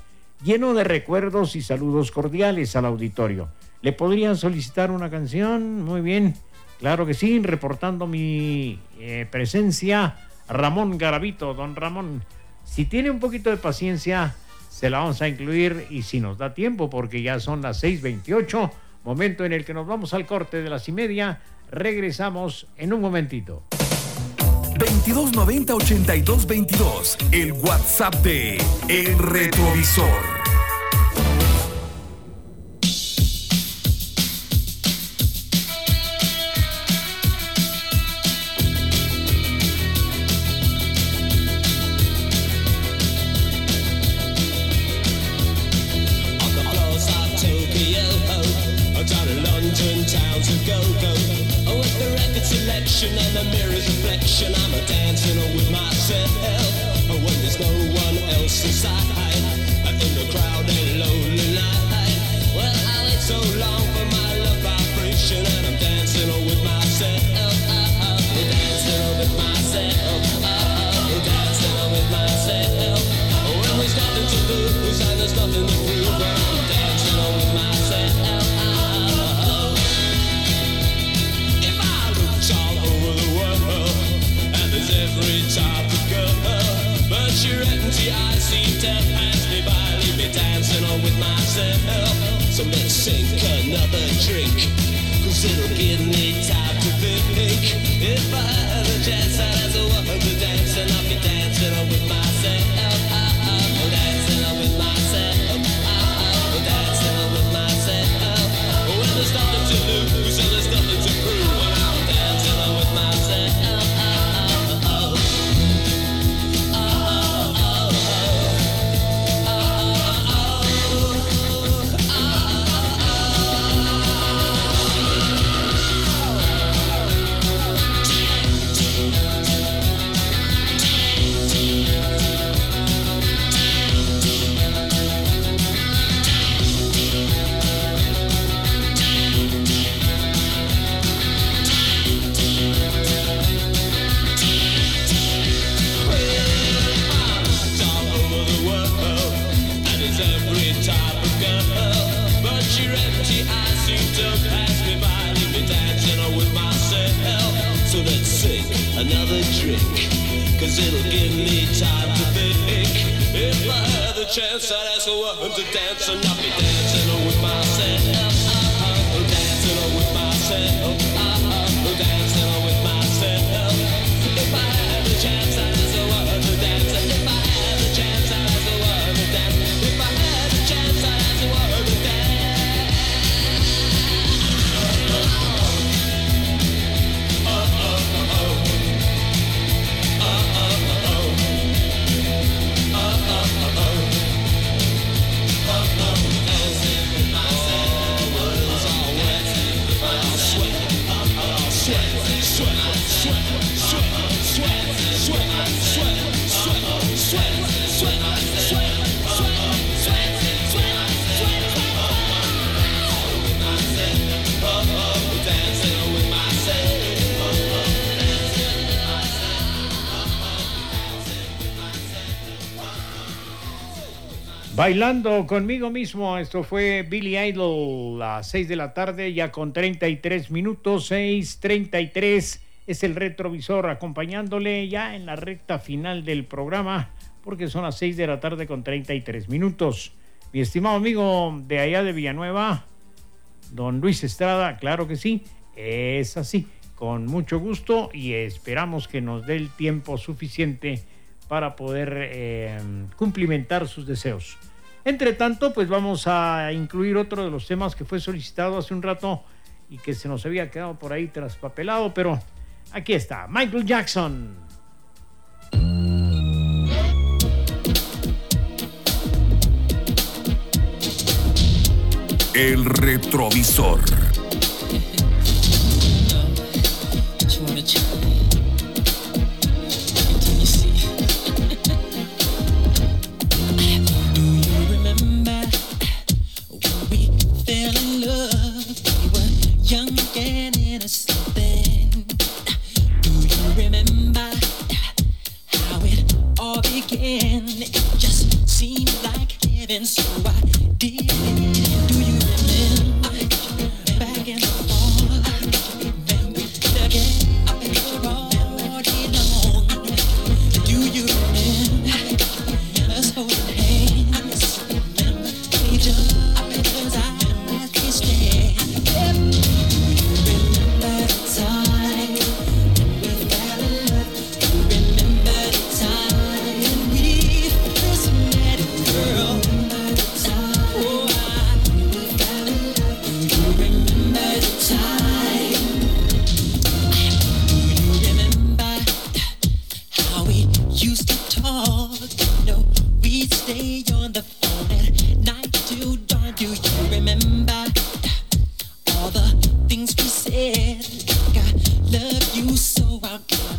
lleno de recuerdos y saludos cordiales al auditorio. ¿Le podrían solicitar una canción? Muy bien, claro que sí, reportando mi eh, presencia, Ramón Garavito, don Ramón. Si tiene un poquito de paciencia, se la vamos a incluir y si nos da tiempo, porque ya son las 6:28, momento en el que nos vamos al corte de las y media. Regresamos en un momentito. 2290-8222, el WhatsApp de El Retrovisor. To pass me by, leave me dancing with myself. So let's sink another drink, cause it'll give me time to think. If I had the chance, I'd ask a woman to dance, and I'll be dancing with myself. Bailando conmigo mismo, esto fue Billy Idol, a 6 de la tarde, ya con 33 minutos, 6:33 es el retrovisor acompañándole ya en la recta final del programa, porque son las 6 de la tarde con 33 minutos. Mi estimado amigo de allá de Villanueva, don Luis Estrada, claro que sí, es así, con mucho gusto y esperamos que nos dé el tiempo suficiente para poder eh, cumplimentar sus deseos. Entre tanto, pues vamos a incluir otro de los temas que fue solicitado hace un rato y que se nos había quedado por ahí traspapelado, pero aquí está, Michael Jackson. El retrovisor. It just seemed like heaven, so I did it. love you so I'm gonna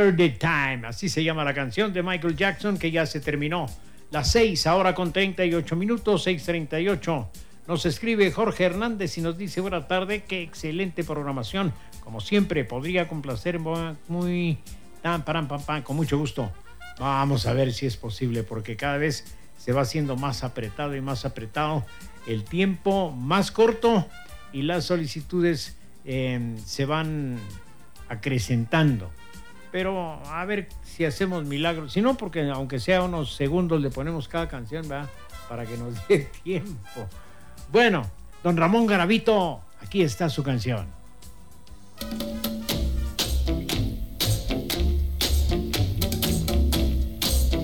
Time, así se llama la canción de Michael Jackson que ya se terminó. Las 6, ahora con 38 minutos, 6.38. Nos escribe Jorge Hernández y nos dice, buena tarde, qué excelente programación. Como siempre, podría complacer muy... Tan, param, pam, pam, con mucho gusto. Vamos a ver si es posible, porque cada vez se va haciendo más apretado y más apretado. El tiempo más corto y las solicitudes eh, se van acrecentando. Pero a ver si hacemos milagros. Si no, porque aunque sea unos segundos le ponemos cada canción, ¿verdad? Para que nos (laughs) dé tiempo. Bueno, don Ramón Garavito, aquí está su canción.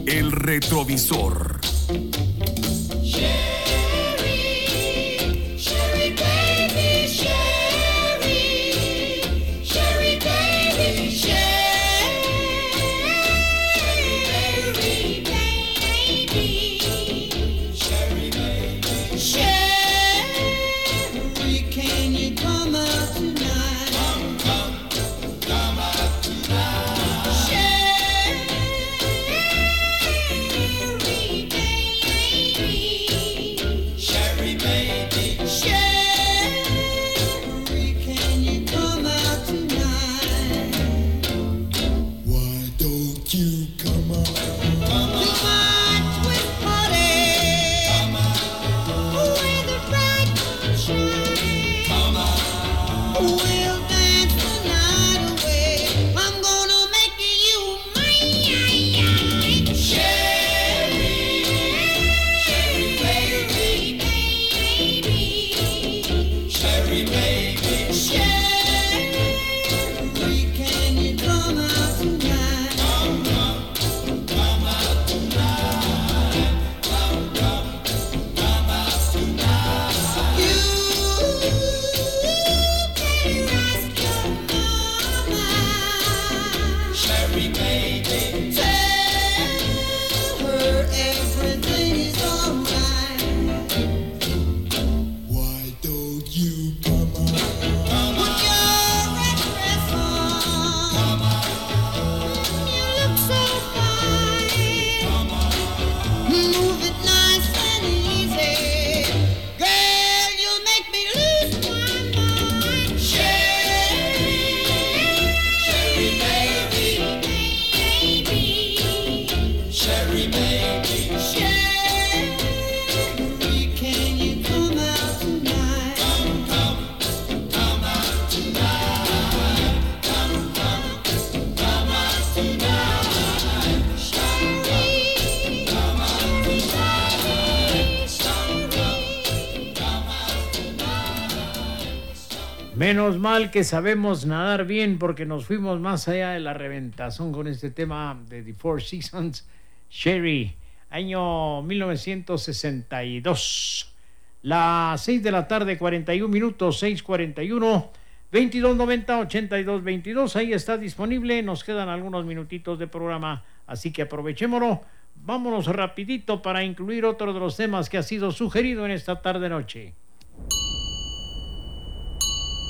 El retrovisor. Menos mal que sabemos nadar bien porque nos fuimos más allá de la reventazón con este tema de The Four Seasons. Sherry, año 1962. Las 6 de la tarde, 41 minutos, 6:41. 2290 8222 ahí está disponible nos quedan algunos minutitos de programa así que aprovechémoslo vámonos rapidito para incluir otro de los temas que ha sido sugerido en esta tarde noche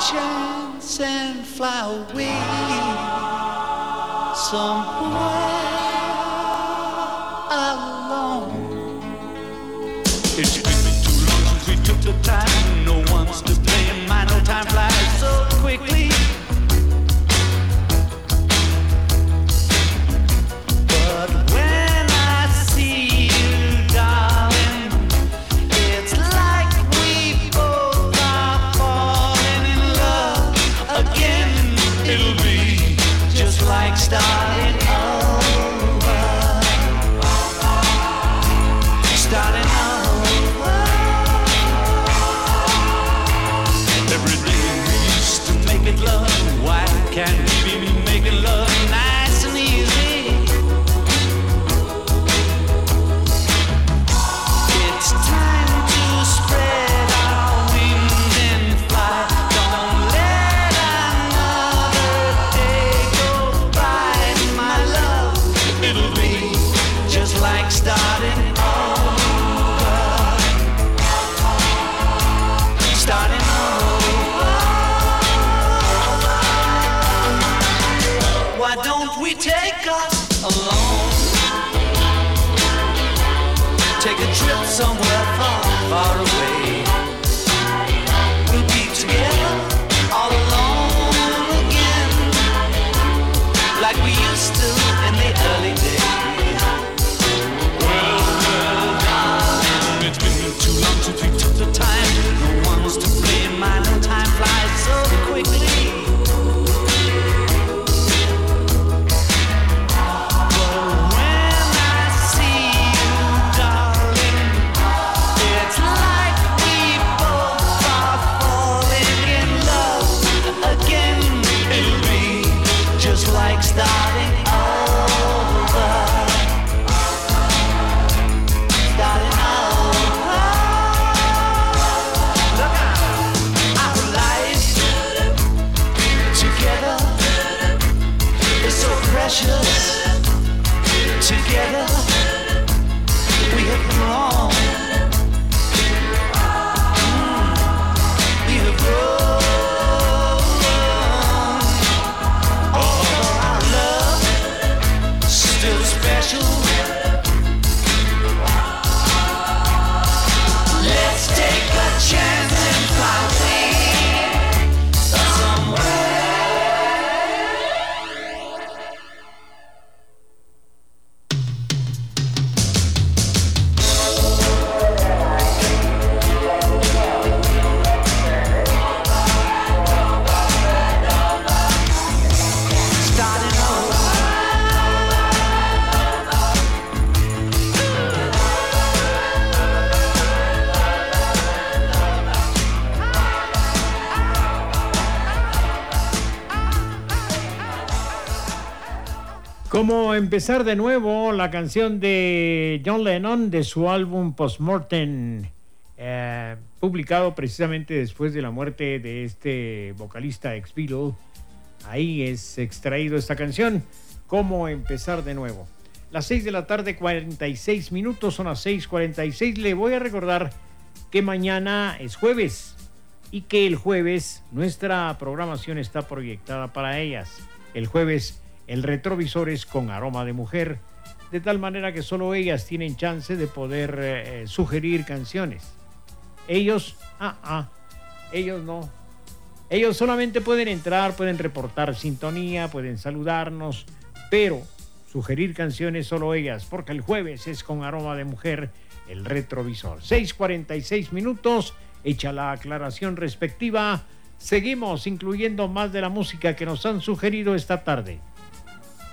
Chance and fly away. Somewhere Como empezar de nuevo la canción de John Lennon de su álbum Postmortem, eh, publicado precisamente después de la muerte de este vocalista ex Beatle. Ahí es extraído esta canción. Cómo empezar de nuevo. Las 6 de la tarde, 46 minutos, son las 6:46. Le voy a recordar que mañana es jueves y que el jueves nuestra programación está proyectada para ellas. El jueves el retrovisor es con aroma de mujer, de tal manera que solo ellas tienen chance de poder eh, sugerir canciones. Ellos, ah, ah, ellos no. Ellos solamente pueden entrar, pueden reportar sintonía, pueden saludarnos, pero sugerir canciones solo ellas, porque el jueves es con aroma de mujer el retrovisor. 6:46 minutos, hecha la aclaración respectiva. Seguimos incluyendo más de la música que nos han sugerido esta tarde.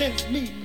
convinces me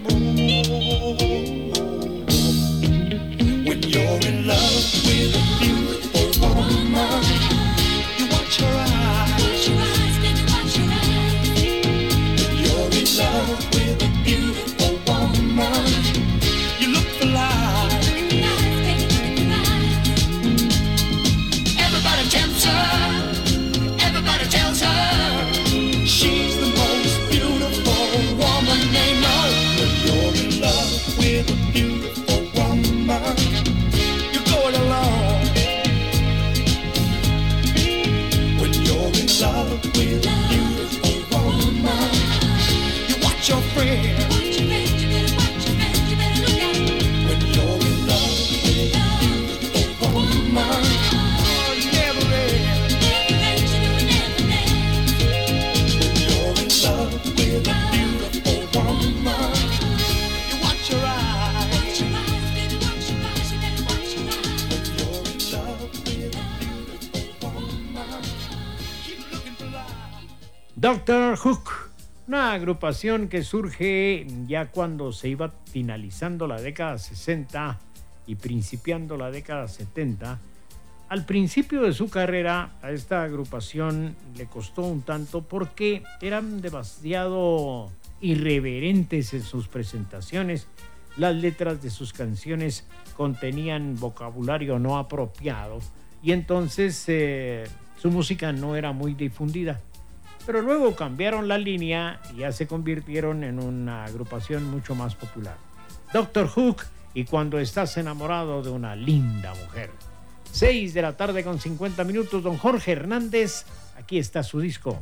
agrupación que surge ya cuando se iba finalizando la década 60 y principiando la década 70. Al principio de su carrera a esta agrupación le costó un tanto porque eran demasiado irreverentes en sus presentaciones. Las letras de sus canciones contenían vocabulario no apropiado y entonces eh, su música no era muy difundida pero luego cambiaron la línea y ya se convirtieron en una agrupación mucho más popular. Doctor Hook y cuando estás enamorado de una linda mujer. 6 de la tarde con 50 minutos, don Jorge Hernández, aquí está su disco.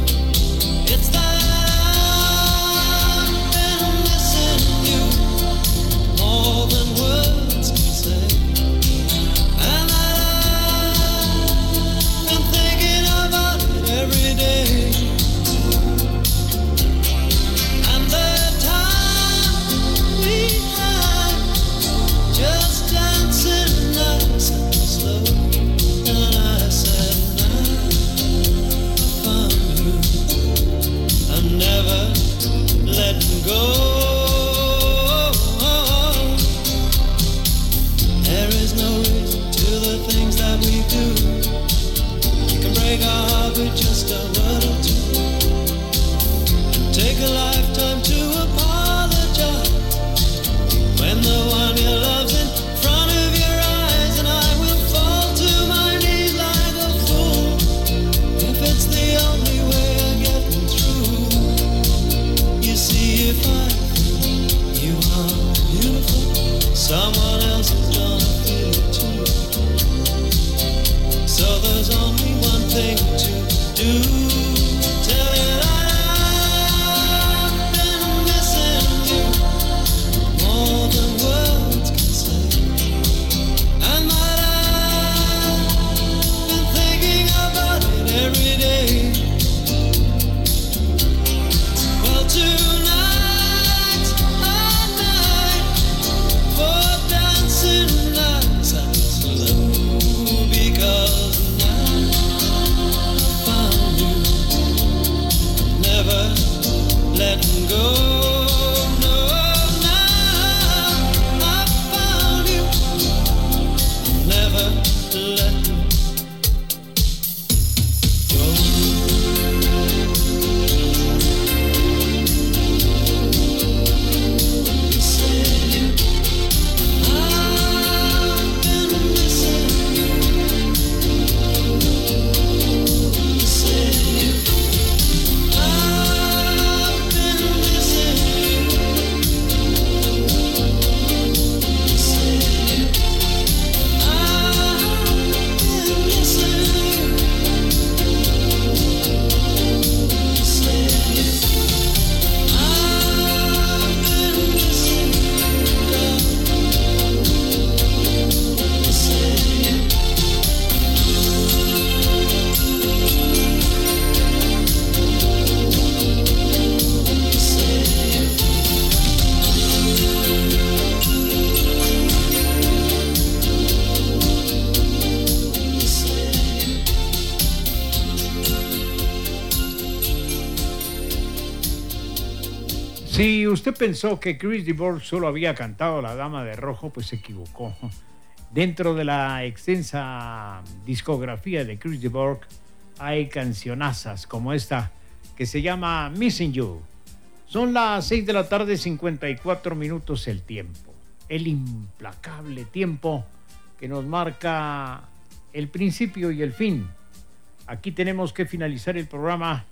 we just a pensó que Chris DeBoer solo había cantado La Dama de Rojo, pues se equivocó. Dentro de la extensa discografía de Chris DeBoer hay cancionazas como esta que se llama Missing You. Son las 6 de la tarde, 54 minutos el tiempo. El implacable tiempo que nos marca el principio y el fin. Aquí tenemos que finalizar el programa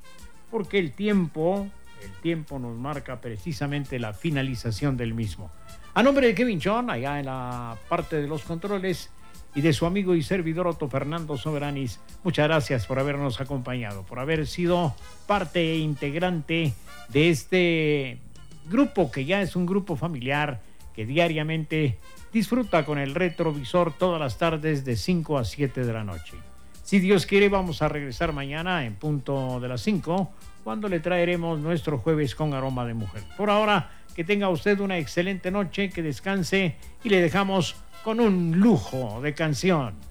porque el tiempo el tiempo nos marca precisamente la finalización del mismo. A nombre de Kevin Chon, allá en la parte de los controles, y de su amigo y servidor Otto Fernando Soberanis, muchas gracias por habernos acompañado, por haber sido parte integrante de este grupo que ya es un grupo familiar que diariamente disfruta con el retrovisor todas las tardes de 5 a 7 de la noche. Si Dios quiere, vamos a regresar mañana en punto de las 5, cuando le traeremos nuestro jueves con aroma de mujer. Por ahora, que tenga usted una excelente noche, que descanse y le dejamos con un lujo de canción.